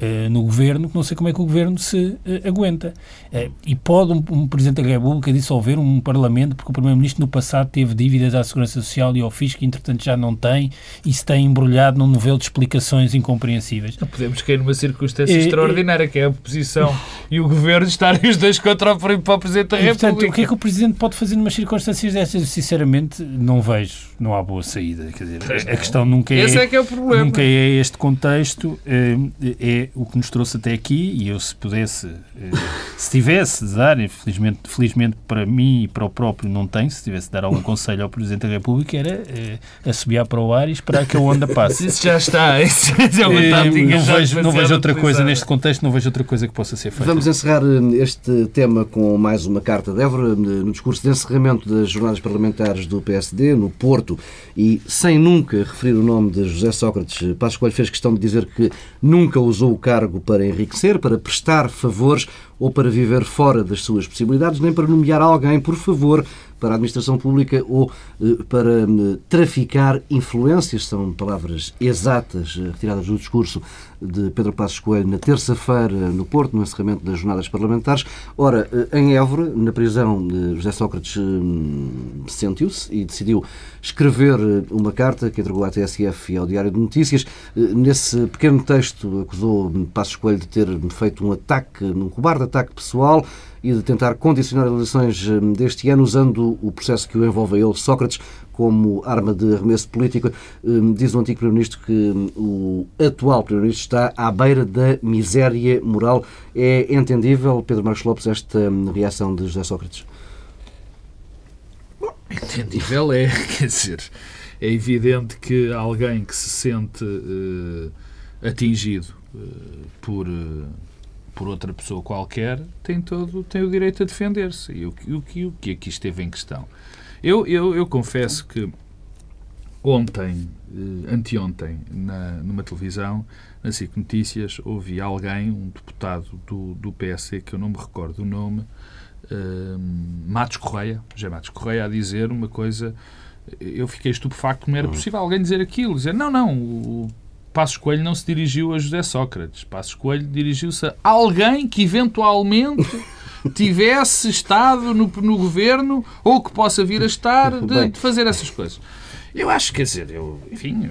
uh, no governo, que não sei como é que o governo se uh, aguenta. Uh, e pode um, um, Presidente da República dissolver um Parlamento, porque o Primeiro-Ministro no passado teve dívidas à Segurança Social e ao Fisco, que entretanto já não tem, e se tem embrulhado num novelo de explicações incompreensíveis. Não podemos cair numa circunstância extraordinária, que é a oposição e o governo estarem os dois contra o, para o Presidente da República. E, portanto, o que é que o Presidente pode fazer numa circunstâncias dessas? Sinceramente, não vejo, não há boa saída. Quer dizer, a questão nunca é, Esse é, que é o problema. nunca é este contexto, é, é o que nos trouxe até aqui e eu se pudesse, eh, se tivesse de dar, infelizmente, felizmente para mim e para o próprio não tenho, se tivesse de dar algum conselho ao Presidente da República era eh, assobiar para o ar e esperar que a onda passe. (laughs) Isso já está, isso é uma tática. Não vejo, não vejo outra coisa neste contexto, não vejo outra coisa que possa ser feita. Vamos encerrar este tema com mais uma carta de Évora, no discurso de encerramento das jornadas parlamentares do PSD, no Porto, e sem nunca referir o nome de José Sócrates, Passos Coelho fez questão de dizer que nunca usou o cargo para enriquecer, para prestar favores ou para viver fora das suas possibilidades, nem para nomear alguém por favor para a administração pública ou eh, para eh, traficar influências, são palavras exatas eh, retiradas do discurso de Pedro Passos Coelho na terça-feira no Porto, no encerramento das jornadas parlamentares. Ora, em Évora, na prisão, José Sócrates sentiu-se e decidiu escrever uma carta que entregou à TSF e ao Diário de Notícias. Nesse pequeno texto acusou Passos Coelho de ter feito um ataque, um cobarde ataque pessoal e de tentar condicionar as eleições hum, deste ano usando o processo que o envolve ele, Sócrates, como arma de arremesso político. Hum, diz o antigo Primeiro-Ministro que hum, o atual Primeiro-Ministro está à beira da miséria moral. É entendível, Pedro Marcos Lopes, esta reação de José Sócrates? Bom, entendível é, (laughs) quer dizer, é evidente que alguém que se sente uh, atingido uh, por. Uh, por outra pessoa qualquer, tem, todo, tem o direito a defender-se. E o, o, o que aqui esteve em questão? Eu, eu, eu confesso que ontem, eh, anteontem, na, numa televisão, na SIC Notícias, ouvi alguém, um deputado do, do PSC, que eu não me recordo o nome, eh, Matos Correia, já Matos Correia, a dizer uma coisa. Eu fiquei estupefacto, como era hum. possível alguém dizer aquilo. Dizer, não, não, o Passos Coelho não se dirigiu a José Sócrates. Passos Coelho dirigiu-se a alguém que eventualmente (laughs) tivesse estado no, no, governo ou que possa vir a estar de, de, fazer essas coisas. Eu acho, quer dizer, eu, enfim,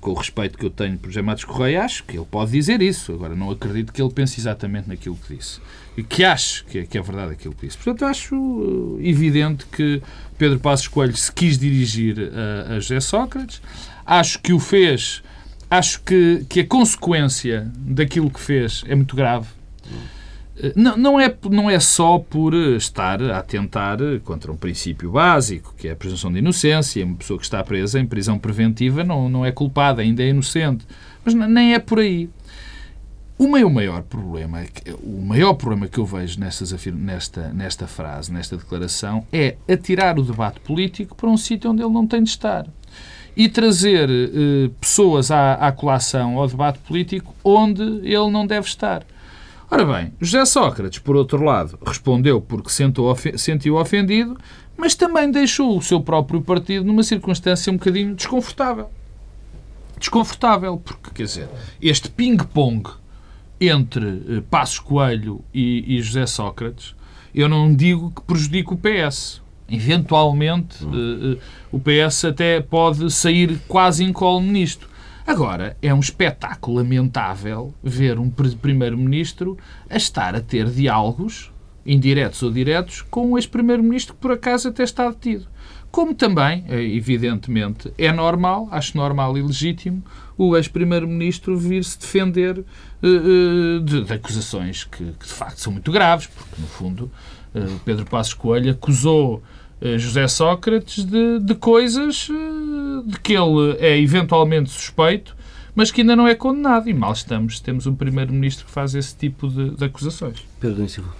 com o respeito que eu tenho por José Matos Correia, acho que ele pode dizer isso. Agora, não acredito que ele pense exatamente naquilo que disse. E que acho que é, que é verdade aquilo que disse. Portanto, acho uh, evidente que Pedro Passos Coelho se quis dirigir a, a José Sócrates. Acho que o fez acho que, que a consequência daquilo que fez é muito grave. Eh, não, não, é, não é só por estar a atentar contra um princípio básico, que é a presunção de inocência. Uma pessoa que está presa em prisão preventiva não, não é culpada, ainda é inocente. Mas nem é por aí. O meu maior problema, o maior problema que eu vejo nestas, nesta, nesta frase, nesta declaração, é atirar o debate político para um sítio onde ele não tem de estar. E trazer eh, pessoas à, à colação, ao debate político, onde ele não deve estar. Ora bem, José Sócrates, por outro lado, respondeu porque sentou, sentiu ofendido, mas também deixou o seu próprio partido numa circunstância um bocadinho desconfortável. Desconfortável, porque, quer dizer, este ping-pong entre eh, Passos Coelho e, e, José Sócrates, eu não digo que prejudique o PS. Eventualmente, hum. uh, o PS até pode sair quase incólume nisto. Agora, é um espetáculo lamentável ver um primeiro-ministro a estar a ter diálogos, indiretos ou diretos, com um ex-primeiro-ministro que por acaso até está detido. Como também, eh, evidentemente, é normal, acho normal e legítimo, o ex-primeiro-ministro vir-se defender uh, de, de, acusações que, que, de facto são muito graves, porque, no fundo, uh, Pedro Passos Coelho acusou José Sócrates de, de coisas de que ele é eventualmente suspeito, mas que ainda não é condenado. E mal estamos, temos um primeiro-ministro que faz esse tipo de, de acusações. Pedro Silva.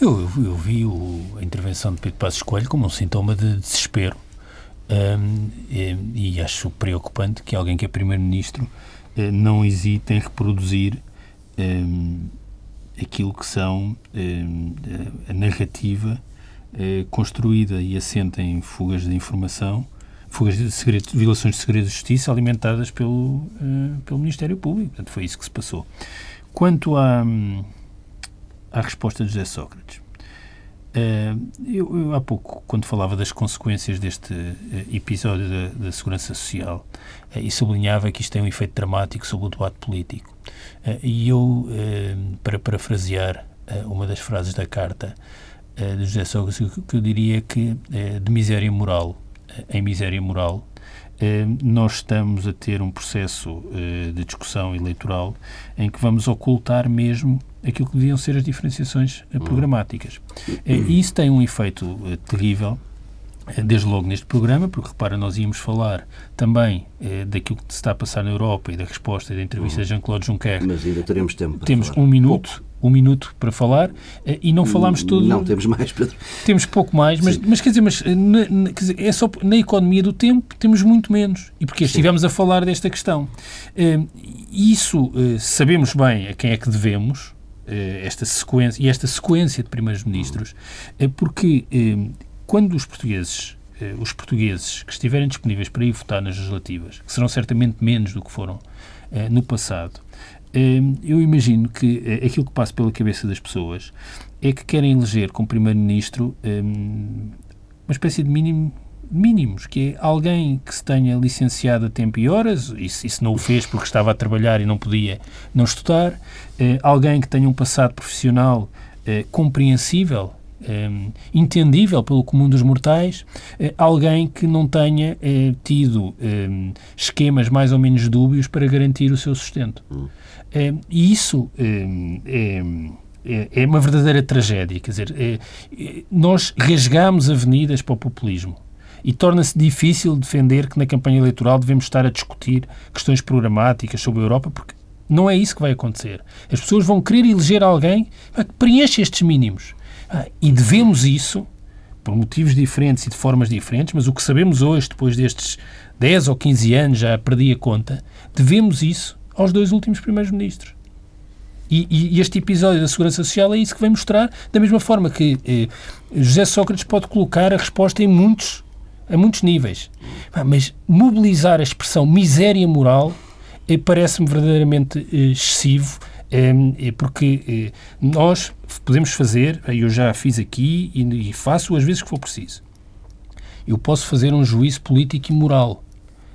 Eu, eu vi o, a intervenção de Pedro Passos Coelho como um sintoma de desespero um, e, e, acho preocupante que alguém que é Primeiro-Ministro uh, não hesite em reproduzir um, aquilo que são um, a narrativa uh, construída e assenta em fugas de informação, fugas de segredo, violações de segredo de justiça alimentadas pelo, uh, pelo Ministério Público. Portanto, foi isso que se passou. Quanto à, à resposta de José Sócrates, eu, eu, há pouco, quando falava das consequências deste uh, episódio da, da, Segurança Social, uh, e sublinhava que isto tem um efeito dramático sobre o debate político. e eu, para parafrasear uma das frases da carta de José Sócrates, que eu diria que de miséria moral em miséria moral, nós estamos a ter um processo de discussão eleitoral em que vamos ocultar mesmo aquilo que deviam ser as diferenciações eh, programáticas. Eh, e isso tem um efeito eh, terrível, desde logo neste programa, porque repara, nós íamos falar também daquilo que se está a passar na Europa e da resposta da entrevista uhum. de Jean-Claude Juncker. Mas ainda teremos tempo. Temos falar. um minuto. Um minuto para falar e não falámos tudo. Não, temos mais, Pedro. Temos pouco mais, mas, mas quer dizer, mas na, na, quer dizer, é só na economia do tempo temos muito menos. E porque estivemos a falar desta questão. Isso sabemos bem a quem é que devemos, eh, esta sequência e esta sequência de primeiros ministros, porque eh, quando os portugueses os portugueses que estiverem disponíveis para ir votar nas legislativas, que serão certamente menos do que foram no passado, eu imagino que aquilo que passa pela cabeça das pessoas é que querem eleger como primeiro-ministro uma espécie de mínimo mínimos, que é alguém que se tenha licenciado a tempo e horas, e se não o fez porque estava a trabalhar e não podia não estudar, eh, alguém que tenha um passado profissional eh, compreensível, eh, entendível pelo comum dos mortais, eh, alguém que não tenha eh, tido eh, esquemas mais ou menos dúbios para garantir o seu sustento. Hum. E isso é é uma verdadeira tragédia. Quer dizer, é, é, nós rasgamos avenidas para o populismo e torna-se difícil defender que na campanha eleitoral devemos estar a discutir questões programáticas sobre a Europa, porque não é isso que vai acontecer. As pessoas vão querer eleger alguém que preencha estes mínimos. Ah, e devemos isso, por motivos diferentes e de formas diferentes, mas o que sabemos hoje, depois destes 10 ou 15 anos, já perdi a conta, devemos isso aos dois últimos primeiros-ministros. E, e, este episódio da Segurança Social é isso que vem mostrar, da mesma forma que eh, José Sócrates pode colocar a resposta em muitos a muitos níveis. Mas mobilizar a expressão miséria moral eh, parece-me verdadeiramente eh, excessivo, eh, porque nós podemos fazer, eu já fiz aqui e faço as vezes que for preciso. Eu posso fazer um juízo político e moral,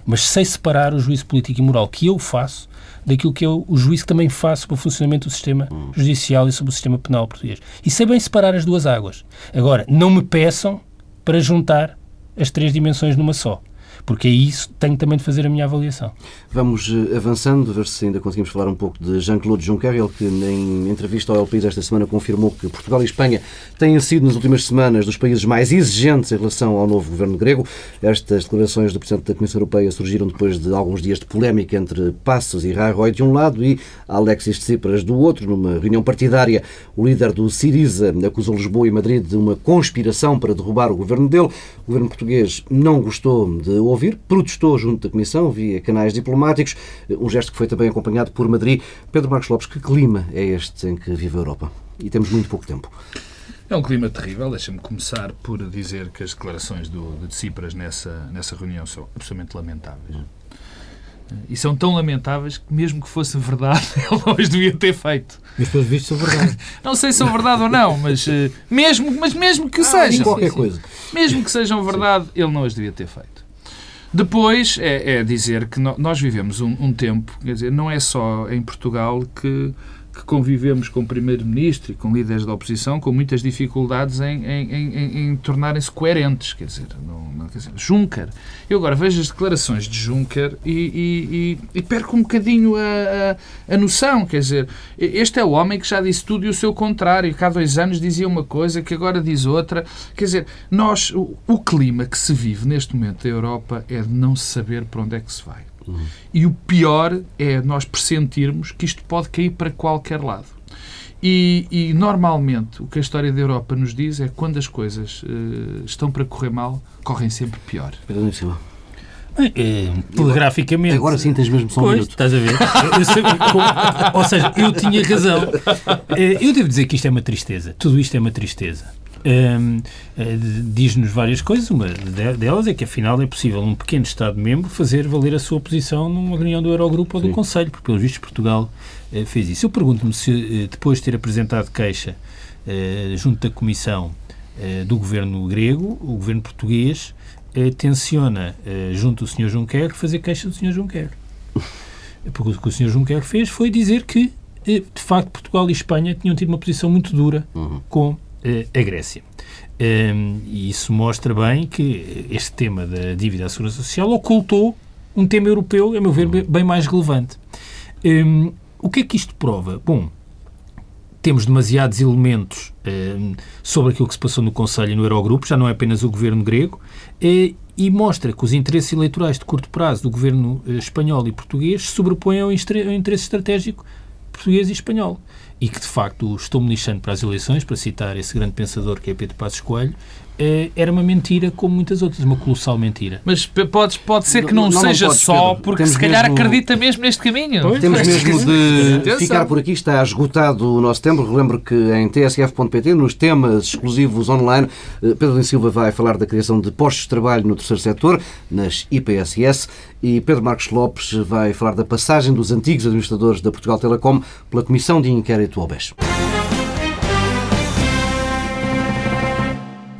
mas sei separar o juízo político e moral que eu faço daquilo que é o juízo que também faço sobre o funcionamento do sistema judicial e sobre o sistema penal português. E sei bem separar as duas águas. Agora, não me peçam para juntar as três dimensões numa só porque isso tenho também de fazer a minha avaliação. Vamos eh, avançando, ver se ainda conseguimos falar um pouco de Jean-Claude Juncker, ele que em entrevista ao El País esta semana confirmou que Portugal e Espanha têm sido nas últimas semanas dos países mais exigentes em relação ao novo governo grego. Estas declarações do Presidente da Comissão Europeia surgiram depois de alguns dias de polémica entre Passos e Rajoy de um lado e Alexis Tsipras do outro. Numa reunião partidária, o líder do Siriza acusou Lisboa e Madrid de uma conspiração para derrubar o governo dele. O governo português não gostou de ouvir, protestou junto da Comissão via canais diplomáticos, um gesto que foi também acompanhado por Madrid. Pedro Marcos Lopes, que clima é este em que vive a Europa? E temos muito pouco tempo. É um clima terrível. Deixa-me começar por dizer que as declarações do, de Tsipras nessa, nessa reunião são absolutamente lamentáveis. E são tão lamentáveis que, mesmo que fosse verdade, ele não as devia ter feito. Mas, pelos vistos, são verdade. (laughs) não sei se são verdade ou não, mas, uh, mesmo, mas mesmo que ah, sejam. Qualquer coisa. Mesmo que sejam verdade, ele não as devia ter feito. Depois é, é dizer que no, nós vivemos um, um, tempo, quer dizer, não é só em Portugal que que convivemos com Primeiro-Ministro e com líderes da oposição com muitas dificuldades em, em, em, em tornarem-se coerentes. Quer dizer, não, não, quer dizer, Juncker. Eu agora vejo as declarações de Juncker e, e, e, e perco um bocadinho a, a, a, noção. Quer dizer, este é o homem que já disse tudo e o seu contrário. Há dois anos dizia uma coisa, que agora diz outra. Quer dizer, nós, o, o clima que se vive neste momento da Europa é de não saber para onde é que se vai. Uhum. E o pior é nós pressentirmos que isto pode cair para qualquer lado. E, e, normalmente o que a história da Europa nos diz é que quando as coisas uh, estão para correr mal, correm sempre pior. Pedro Silva. É, telegraficamente. Agora sim tens mesmo só um pois, minuto. Estás a ver? Eu, eu ou seja, eu tinha razão. Eh, eu devo dizer que isto é uma tristeza. Tudo isto é uma tristeza. Um, eh, diz-nos várias coisas. Uma delas é que, afinal, é possível um pequeno Estado-membro fazer valer a sua posição numa reunião do Eurogrupo ou do. Conselho, porque, pelos vistos, Portugal uh, fez isso. Eu pergunto-me se, uh, depois de ter apresentado queixa uh, junto da Comissão do governo grego, o governo português tenciona, junto do Sr. Juncker, fazer queixa do Sr. Juncker. (laughs) Porque o que o Sr. Juncker fez foi dizer que, de facto, Portugal e Espanha tinham tido uma posição muito dura uhum. com eh, a Grécia. Um, e isso mostra bem que este tema da dívida à segurança social ocultou um tema europeu, a meu ver, bem mais relevante. Um, o que é que isto prova? Bom, temos demasiados elementos um, sobre aquilo que se passou no Conselho e no Eurogrupo, já não é apenas o governo grego, uh, e mostra que os interesses eleitorais de curto prazo do governo uh, espanhol e português se sobrepõem ao, ao interesse estratégico português e espanhol e que de facto estou-me lixando para as eleições, para citar esse grande pensador que é Pedro Passos Coelho, era uma mentira como muitas outras, uma colossal mentira. Mas pode, pode ser que não, não seja não só, Pedro. porque Temos se calhar mesmo... acredita mesmo neste caminho. Pois, Temos mesmo de ficar por aqui, está esgotado o nosso tempo. Relembro que em tsf.pt, nos temas exclusivos online, eh, Pedro Lins Silva vai falar da criação de postos de trabalho no terceiro setor, nas IPSS, e Pedro Marcos Lopes vai falar da passagem dos antigos administradores da Portugal Telecom pela Comissão de Inquérito ao BES.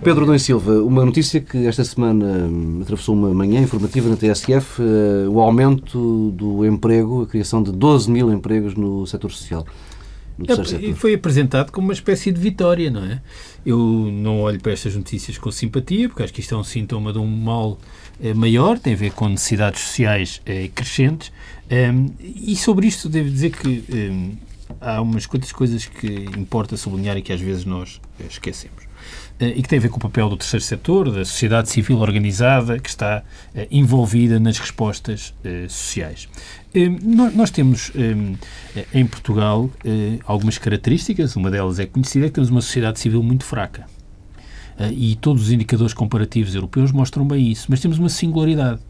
Pedro Dom Silva, uma notícia que esta semana hum, atravessou uma manhã informativa na TSF, uh, o aumento do emprego, a criação de 12 mil empregos no setor social. É, foi apresentado como uma espécie de vitória, não é? Eu não olho para estas notícias com simpatia, porque acho que isto é um sintoma de um mal eh, maior, tem a ver com necessidades sociais eh, crescentes. Um, e sobre isto devo dizer que um, há umas quantas coisas que importa sublinhar e que às vezes nós esquecemos. Eh, e que tem a ver com o papel do terceiro setor, da sociedade civil organizada que está eh, envolvida nas respostas eh, sociais. Nós temos em Portugal algumas características, uma delas é conhecida, é que temos uma sociedade civil muito fraca. E todos os indicadores comparativos europeus mostram bem isso. Mas temos uma singularidade.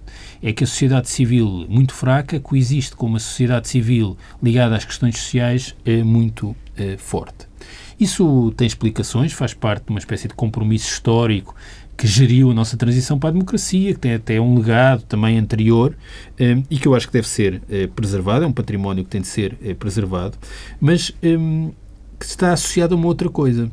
É que a sociedade civil muito fraca coexiste com uma sociedade civil ligada às questões sociais muito forte. Isso tem explicações, faz parte de uma espécie de compromisso histórico que geriu a nossa transição para a democracia, que tem até um legado também anterior um, e que eu acho que deve ser uh, preservado, é um património que tem de ser uh, preservado, mas um, que está associado a uma outra coisa.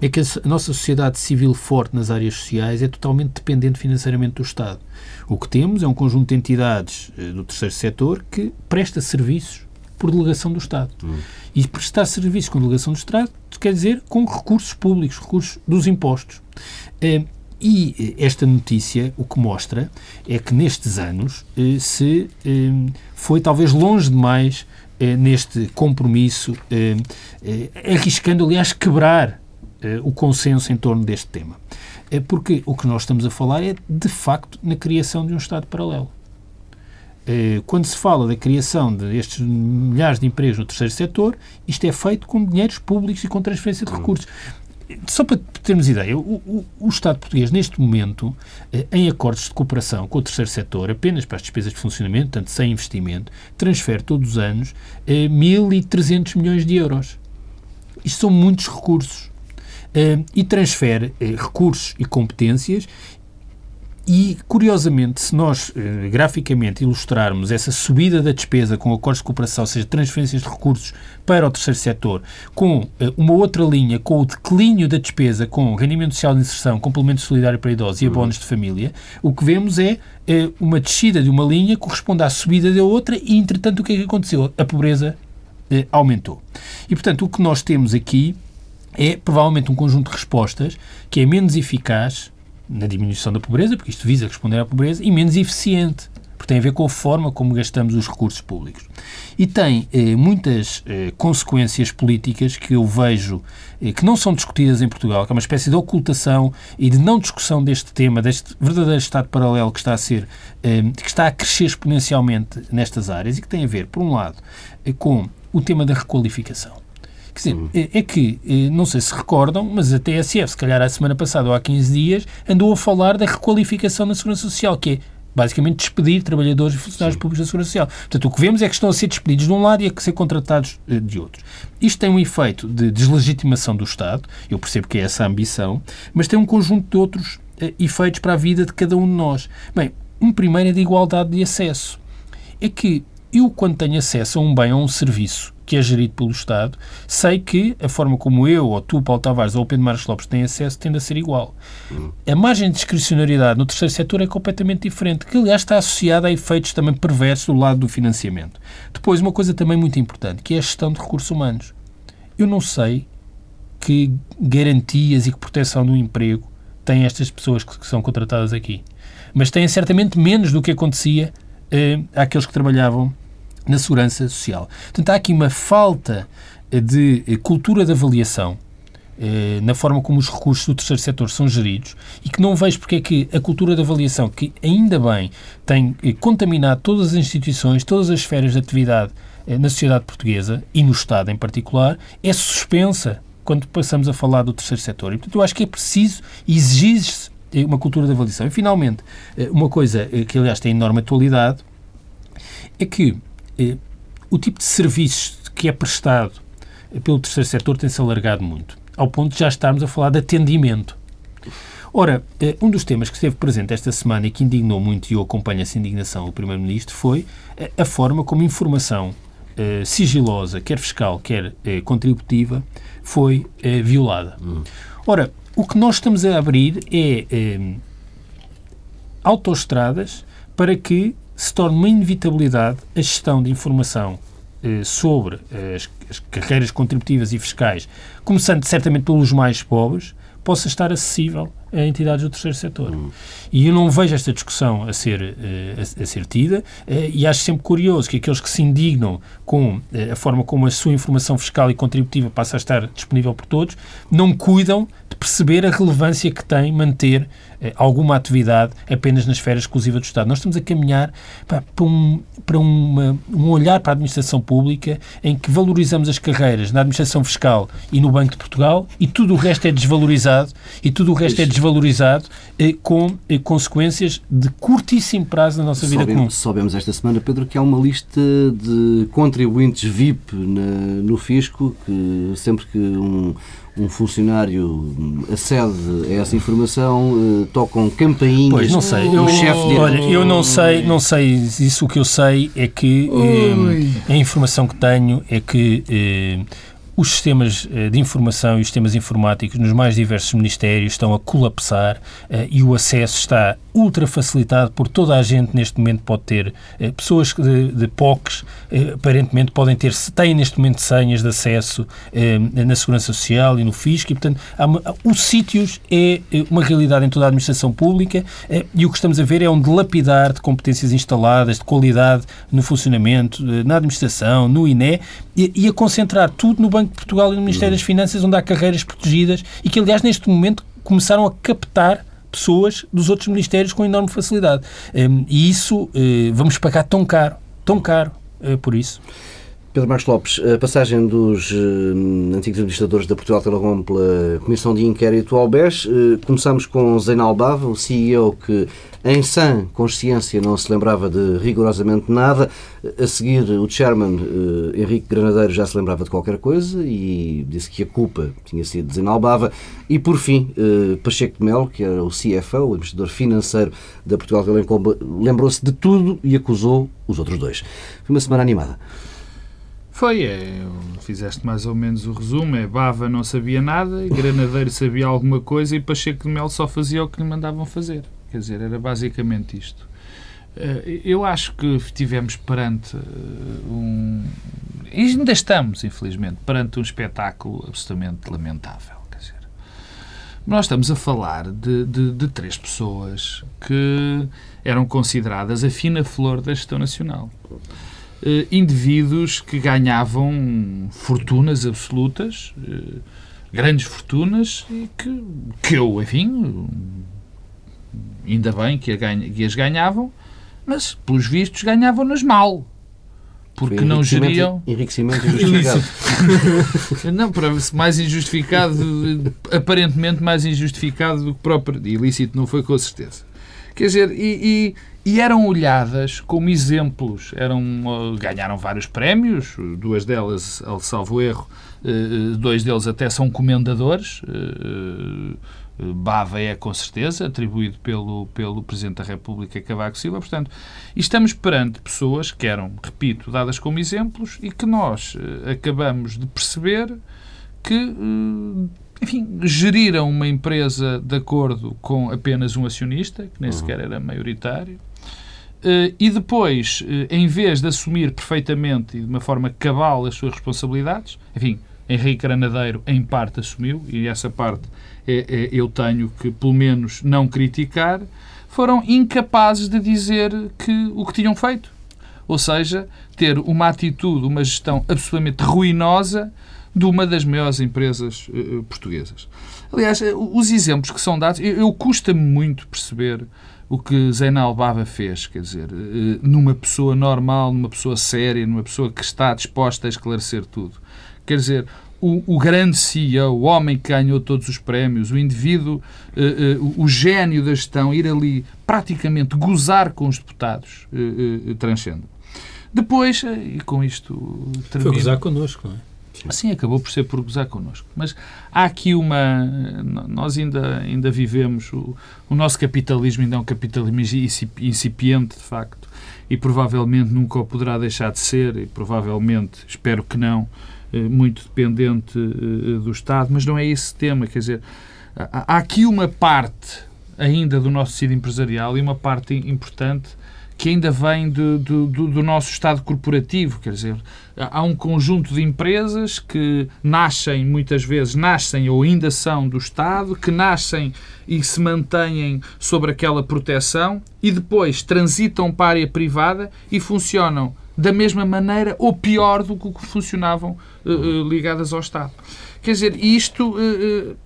É que a nossa sociedade civil forte nas áreas sociais é totalmente dependente financeiramente do Estado. O que temos é um conjunto de entidades do terceiro setor que presta serviços por delegação do Estado. Hum. E prestar serviços com delegação do Estado quer dizer com recursos públicos, recursos dos impostos. Eh, e esta notícia o que mostra é que nestes anos eh, se eh, foi talvez longe demais neste compromisso, arriscando, aliás, quebrar o consenso em torno deste tema. Porque o que nós estamos a falar é, de facto, na criação de um Estado paralelo. Eh, quando se fala da criação destes milhares de empregos no terceiro setor, isto é feito com dinheiros públicos e com transferência de recursos. só para termos ideia, o, o, o, Estado português, neste momento, em acordos de cooperação com o terceiro setor, apenas para as despesas de funcionamento, portanto, sem investimento, transfere todos os anos 1.300 milhões de euros. Isto são muitos recursos. e transfere recursos e competências e, curiosamente, se nós eh, graficamente ilustrarmos essa subida da despesa com acordos de cooperação, ou seja, transferências de recursos para o terceiro setor, com eh, uma outra linha, com o declínio da despesa com rendimento social de inserção, complemento solidário para idosos e abonos de família, o que vemos é eh, uma descida de uma linha corresponde à subida da outra e, entretanto, o que é que aconteceu? A pobreza eh, aumentou. E, portanto, o que nós temos aqui é provavelmente um conjunto de respostas que é menos eficaz na diminuição da pobreza, porque isto visa responder à pobreza, e menos eficiente, porque tem a ver com a forma como gastamos os recursos públicos. E tem eh, muitas eh, consequências políticas que eu vejo eh, que não são discutidas em Portugal, que é uma espécie de ocultação e de não discussão deste tema, deste verdadeiro Estado paralelo que está a ser, eh, que está a crescer exponencialmente nestas áreas e que tem a ver, por um lado, eh, com o tema da requalificação. Quer dizer, é, é que, eh, não sei se recordam, mas a TSF, se calhar a semana passada ou há 15 dias, andou a falar da requalificação na Segurança Social, que é basicamente despedir trabalhadores e funcionários Sim. públicos da Segurança Social. Portanto, o que vemos é que estão a ser despedidos de um lado e a ser contratados eh, de outro. Isto tem um efeito de deslegitimação do Estado, eu percebo que é essa a ambição, mas tem um conjunto de outros eh, efeitos para a vida de cada um de nós. Bem, um primeiro é de igualdade de acesso. É que eu, quando tenho acesso a um bem ou um serviço que é gerido pelo Estado, sei que a forma como eu, ou tu, Paulo Tavares, ou Pedro Marcos Lopes têm acesso tende a ser igual. A margem de discricionariedade no terceiro setor é completamente diferente, que aliás está associada a efeitos também perversos do lado do financiamento. Depois, uma coisa também muito importante, que é a gestão de recursos humanos. Eu não sei que garantias e que proteção no emprego têm estas pessoas que são contratadas aqui. Mas têm certamente menos do que acontecia eh, àqueles que trabalhavam na segurança social. Portanto, há aqui uma falta de eh, cultura de avaliação eh, na forma como os recursos do terceiro setor são geridos e que não vejo porque é que a cultura de avaliação, que ainda bem tem eh, contaminado todas as instituições, todas as esferas de atividade na sociedade portuguesa e no Estado em particular, é suspensa quando passamos a falar do terceiro setor. E, portanto, eu acho que é preciso exigir-se uma cultura de avaliação. E, finalmente, uma coisa que, aliás, tem enorme atualidade é que eh, o tipo de serviços que é prestado pelo terceiro setor tem-se alargado muito, ao ponto de já estarmos a falar de atendimento. Ora, eh, um dos temas que esteve presente esta semana e que indignou muito, e eu acompanho essa indignação, o Primeiro-Ministro, foi eh, a forma como informação sigilosa, quer fiscal, quer contributiva, foi violada. Hum. Ora, o que nós estamos a abrir é autoestradas para que se torna uma inevitabilidade a gestão de informação eh, sobre as, as, carreiras contributivas e fiscais, começando certamente pelos mais pobres, possa estar acessível a entidades do terceiro setor. E eu não vejo esta discussão a ser, eh, a, a ser tida eh, e acho sempre curioso que aqueles que se indignam com eh, a forma como a sua informação fiscal e contributiva passa a estar disponível por todos, não cuidam de perceber a relevância que tem manter alguma atividade apenas na esfera exclusiva do Estado. Nós estamos a caminhar para, um, para uma, um olhar para a administração pública em que valorizamos as carreiras na administração fiscal e no Banco de Portugal e tudo o resto é desvalorizado e tudo o resto é desvalorizado eh, com eh, consequências de curtíssimo prazo na nossa vida soubemos, comum. Soubemos esta semana, Pedro, que há uma lista de contribuintes VIP na, no fisco, que sempre que um, um funcionário acede a essa informação, uh, tocam campainhas. Pois, não sei. Eu, chefe de... Olha, eu não sei, não sei isso. O que eu sei é que eh, a informação que tenho é que eh, os sistemas eh, de informação e os sistemas informáticos nos mais diversos ministérios estão a colapsar eh, e o acesso está ultra facilitado por toda a gente neste momento pode ter eh, pessoas de, de POCs aparentemente podem ter têm neste momento senhas de acesso na Segurança Social e no Fisco e portanto há, os sítios é uma realidade em toda a administração pública e o que estamos a ver é um dilapidar de competências instaladas, de qualidade no funcionamento, na administração, no INE e, e a concentrar tudo no Banco de Portugal e no Ministério das Finanças, onde há carreiras protegidas e que, aliás, neste momento começaram a captar pessoas dos outros ministérios com enorme facilidade. Um, e isso uh, vamos pagar tão caro, tão caro uh, por isso. Pedro Marcos Lopes, a passagem dos uh, antigos administradores da Portugal Telecom pela Comissão de Inquérito ao BES. Uh, começamos com Zainal Bava, o CEO que em sã consciência não se lembrava de rigorosamente nada. A seguir, o chairman Henrique Granadeiro já se lembrava de qualquer coisa e disse que a culpa tinha sido de Zainal Bava. E, por fim, Pacheco de Melo, que era o CFO, o investidor financeiro da Portugal Telecom, lembrou-se de tudo e acusou os outros dois. Foi uma semana animada. Foi, é, fizeste mais ou menos o resumo, é Bava não sabia nada, Granadeiro sabia alguma coisa e Pacheco de Melo só fazia o que lhe mandavam fazer. Quer dizer, era basicamente isto. Eh, eu acho que estivemos perante eh, um. E ainda estamos, infelizmente, perante um espetáculo absolutamente lamentável. Quer dizer, nós estamos a falar de, de, de três pessoas que eram consideradas a fina flor da gestão nacional. Uh, indivíduos que ganhavam fortunas absolutas, uh, grandes fortunas, e que, que eu, enfim, ainda bem que, ganha, que as ganhavam, mas, pelos vistos, ganhavam-nas mal. Porque não geriam. Enriquecimento injustificado. (laughs) não, para mais injustificado, aparentemente mais injustificado do que próprio. Ilícito não foi, com certeza. Quer dizer, e, e, e eram olhadas como exemplos. Eram, ganharam vários prémios, duas delas, salvo erro, eh, dois deles até são comendadores. Eh, Bava é com certeza atribuído pelo, pelo Presidente da República Cavaco Silva. Portanto, estamos perante pessoas que eram, repito, dadas como exemplos e que nós acabamos de perceber que, enfim, geriram uma empresa de acordo com apenas um acionista, que nem uhum. sequer era maioritário. Uh, e depois, em vez de assumir perfeitamente e de uma forma cabal as suas responsabilidades, enfim, Henrique Granadeiro em parte assumiu, e essa parte é, é, eu tenho que, pelo menos, não criticar, foram incapazes de dizer que o que tinham feito. Ou seja, ter uma atitude, uma gestão absolutamente ruinosa de uma das maiores empresas uh, portuguesas. Aliás, os exemplos que são dados, eu, eu custa-me muito perceber o que Zainal Bava fez, quer dizer, numa pessoa normal, numa pessoa séria, numa pessoa que está disposta a esclarecer tudo. Quer dizer, o, o, grande CEO, o homem que ganhou todos os prémios, o indivíduo, uh, uh, o gênio da gestão, ir ali praticamente gozar com os deputados, uh, transcende. Depois, e com isto termino... Foi gozar connosco, não é? Sim, acabou por ser por gozar connosco. Mas há aqui uma. Nós ainda, ainda vivemos. O, o nosso capitalismo ainda é um capitalismo incipiente, de facto, e provavelmente nunca o poderá deixar de ser, e provavelmente, espero que não, eh, muito dependente eh, do Estado, mas não é esse tema. Quer dizer, há aqui uma parte ainda do nosso tecido empresarial e uma parte importante que ainda vem do, do, do, nosso Estado corporativo. Quer dizer, há um conjunto de empresas que nascem, muitas vezes, nascem ou ainda são do Estado, que nascem e se mantêm sobre aquela proteção e depois transitam para a área privada e funcionam da mesma maneira ou pior do que funcionavam uh, uh, ligadas ao Estado. Quer dizer, isto, uh,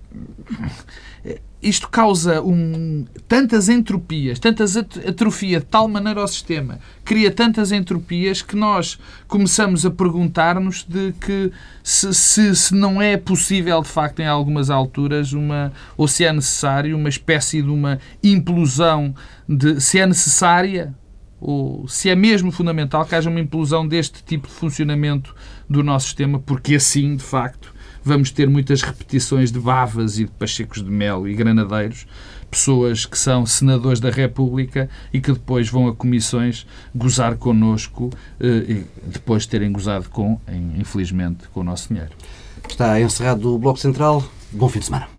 isto causa um, tantas entropias, tantas atrofia de tal maneira ao sistema, cria tantas entropias que nós começamos a perguntar-nos de que se, se, se, não é possível, de facto, em algumas alturas, uma, ou se é necessário uma espécie de uma implosão, de, se é necessária ou se é mesmo fundamental que haja uma implosão deste tipo de funcionamento do nosso sistema, porque assim, de facto, vamos ter muitas repetições de bavas e de pachecos de mel e granadeiros, pessoas que são senadores da República e que depois vão a comissões gozar connosco eh, e depois de terem gozado com, infelizmente, com o nosso dinheiro. Está encerrado o Bloco Central. Bom fim de semana.